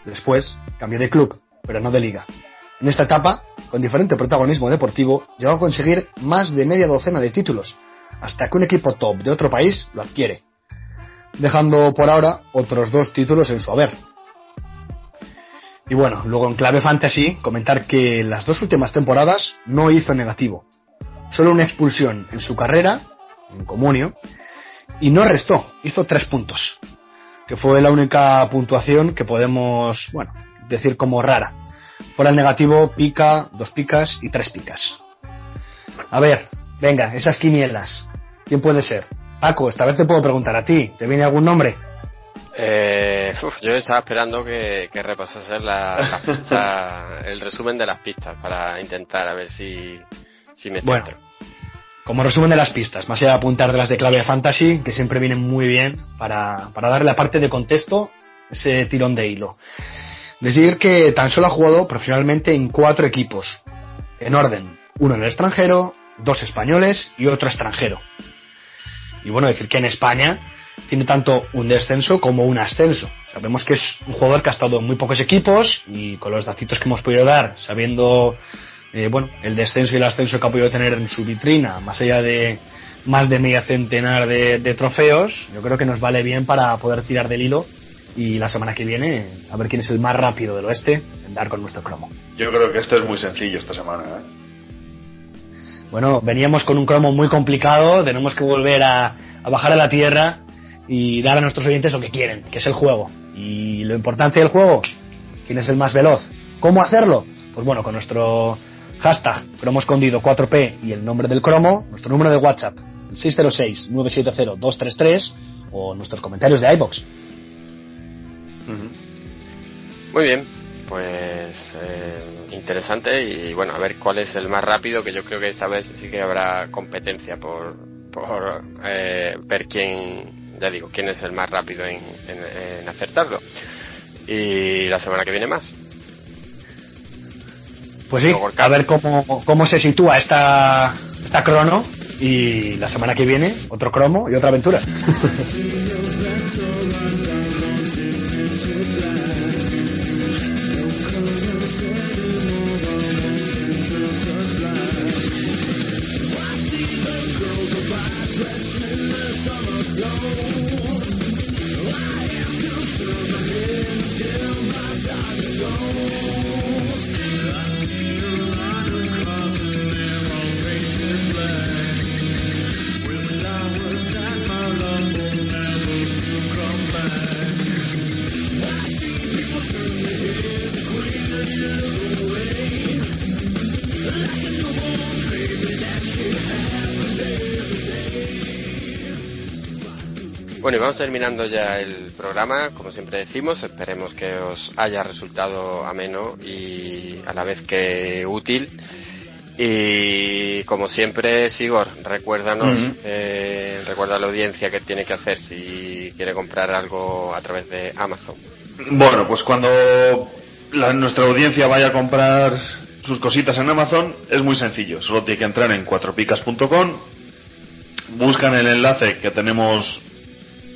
Después cambió de club, pero no de liga. En esta etapa, con diferente protagonismo deportivo, llegó a conseguir más de media docena de títulos, hasta que un equipo top de otro país lo adquiere, dejando por ahora otros dos títulos en su haber. Y bueno, luego en clave fantasy, comentar que las dos últimas temporadas no hizo negativo. Solo una expulsión en su carrera, en comunio, y no restó, hizo tres puntos, que fue la única puntuación que podemos, bueno, decir como rara. Fuera el negativo, pica, dos picas y tres picas. A ver, venga, esas quinielas. ¿Quién puede ser? Paco, esta vez te puedo preguntar a ti. ¿Te viene algún nombre? Eh, uf, yo estaba esperando que, que repasases la, la pista- el resumen de las pistas para intentar a ver si, si me Bueno. Como resumen de las pistas, más allá de apuntar de las de clave fantasy, que siempre vienen muy bien para, para darle la parte de contexto ese tirón de hilo. Decir que tan solo ha jugado profesionalmente en cuatro equipos, en orden, uno en el extranjero, dos españoles y otro extranjero. Y bueno, decir que en España tiene tanto un descenso como un ascenso. Sabemos que es un jugador que ha estado en muy pocos equipos y con los datos que hemos podido dar, sabiendo eh, bueno, el descenso y el ascenso que ha podido tener en su vitrina, más allá de más de media centenar de, de trofeos, yo creo que nos vale bien para poder tirar del hilo y la semana que viene a ver quién es el más rápido del oeste en dar con nuestro cromo. Yo creo que esto es muy sencillo esta semana. ¿eh? Bueno, veníamos con un cromo muy complicado, tenemos que volver a, a bajar a la tierra y dar a nuestros oyentes lo que quieren, que es el juego. Y lo importante del juego, quién es el más veloz. ¿Cómo hacerlo? Pues bueno, con nuestro hashtag cromo escondido 4P y el nombre del cromo, nuestro número de WhatsApp, el 606-970-233 o nuestros comentarios de iBox. Muy bien, pues eh, interesante y bueno, a ver cuál es el más rápido, que yo creo que esta vez sí que habrá competencia por, por eh, ver quién, ya digo, quién es el más rápido en, en acertarlo. Y la semana que viene más. Pues sí, a ver cómo, cómo se sitúa esta, esta crono y la semana que viene otro cromo y otra aventura. Bueno, y vamos terminando ya el programa, como siempre decimos, esperemos que os haya resultado ameno y a la vez que útil. Y como siempre, Sigor, recuérdanos, eh, recuerda a la audiencia que tiene que hacer si quiere comprar algo a través de Amazon. Bueno, pues cuando la- nuestra audiencia vaya a comprar sus cositas en Amazon, es muy sencillo. Solo tiene que entrar en cuatropicas.com, buscan el enlace que tenemos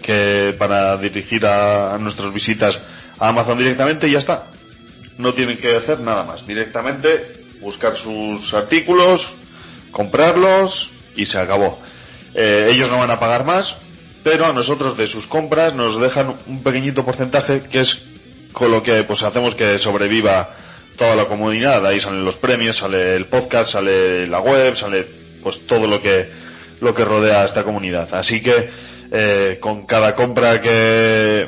que para dirigir a, nuestras visitas a Amazon directamente y ya está. No tienen que hacer nada más. Directamente buscar sus artículos, comprarlos y se acabó. Eh, ellos no van a pagar más, pero a nosotros de sus compras nos dejan un pequeñito porcentaje que es con lo que pues hacemos que sobreviva toda la comunidad. Ahí salen los premios, sale el podcast, sale la web, sale pues todo lo que lo que rodea a esta comunidad. Así que eh, con cada compra que,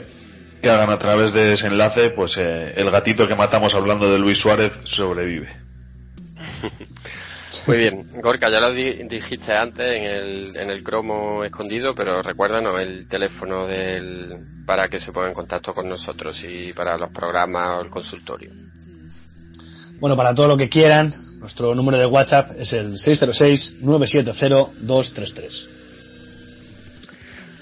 que hagan a través de ese enlace, pues eh, el gatito que matamos hablando de Luis Suárez sobrevive. Muy bien, Gorka, ya lo di- dijiste antes en el, en el cromo escondido, pero recuérdanos el teléfono del, para que se ponga en contacto con nosotros y para los programas o el consultorio. Bueno, para todo lo que quieran, nuestro número de WhatsApp es el 606-970-233.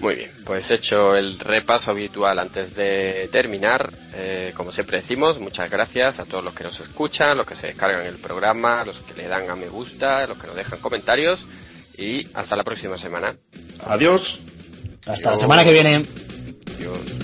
Muy bien, pues hecho el repaso habitual antes de terminar, eh, como siempre decimos, muchas gracias a todos los que nos escuchan, los que se descargan el programa, los que le dan a me gusta, los que nos dejan comentarios y hasta la próxima semana. Adiós. Hasta la semana que viene. Adiós.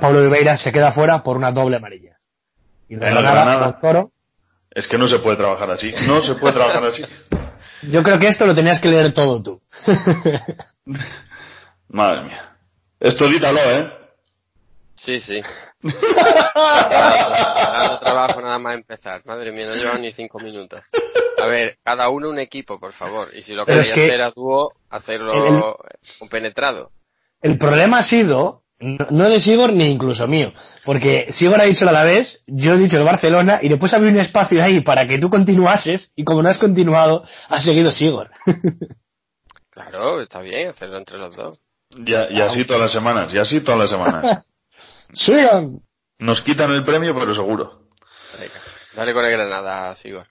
Pablo Oliveira se queda fuera por una doble amarilla. Y En la Granada, Toro. Es que no se puede trabajar así. No se puede trabajar así. Yo creo que esto lo tenías que leer todo tú. Madre mía. Esto edítalo, ¿eh? Sí, sí. Dando trabajo nada más empezar. Madre mía, no llevan ni cinco minutos. A ver, cada uno un equipo, por favor. Y si lo queréis es que- hacer a dúo, hacerlo un penetrado. El problema ha sido, no no de Sigor ni incluso mío, porque Sigor ha dicho el Alavés, yo he dicho el Barcelona, y después había un espacio ahí para que tú continuases, y como no has continuado, has seguido Sigor. Claro, está bien hacerlo entre los dos. Y, a- y así todas las semanas, y así todas las semanas. ¡Sigan! Nos quitan el premio, pero seguro. Dale con el Granada, Sigor.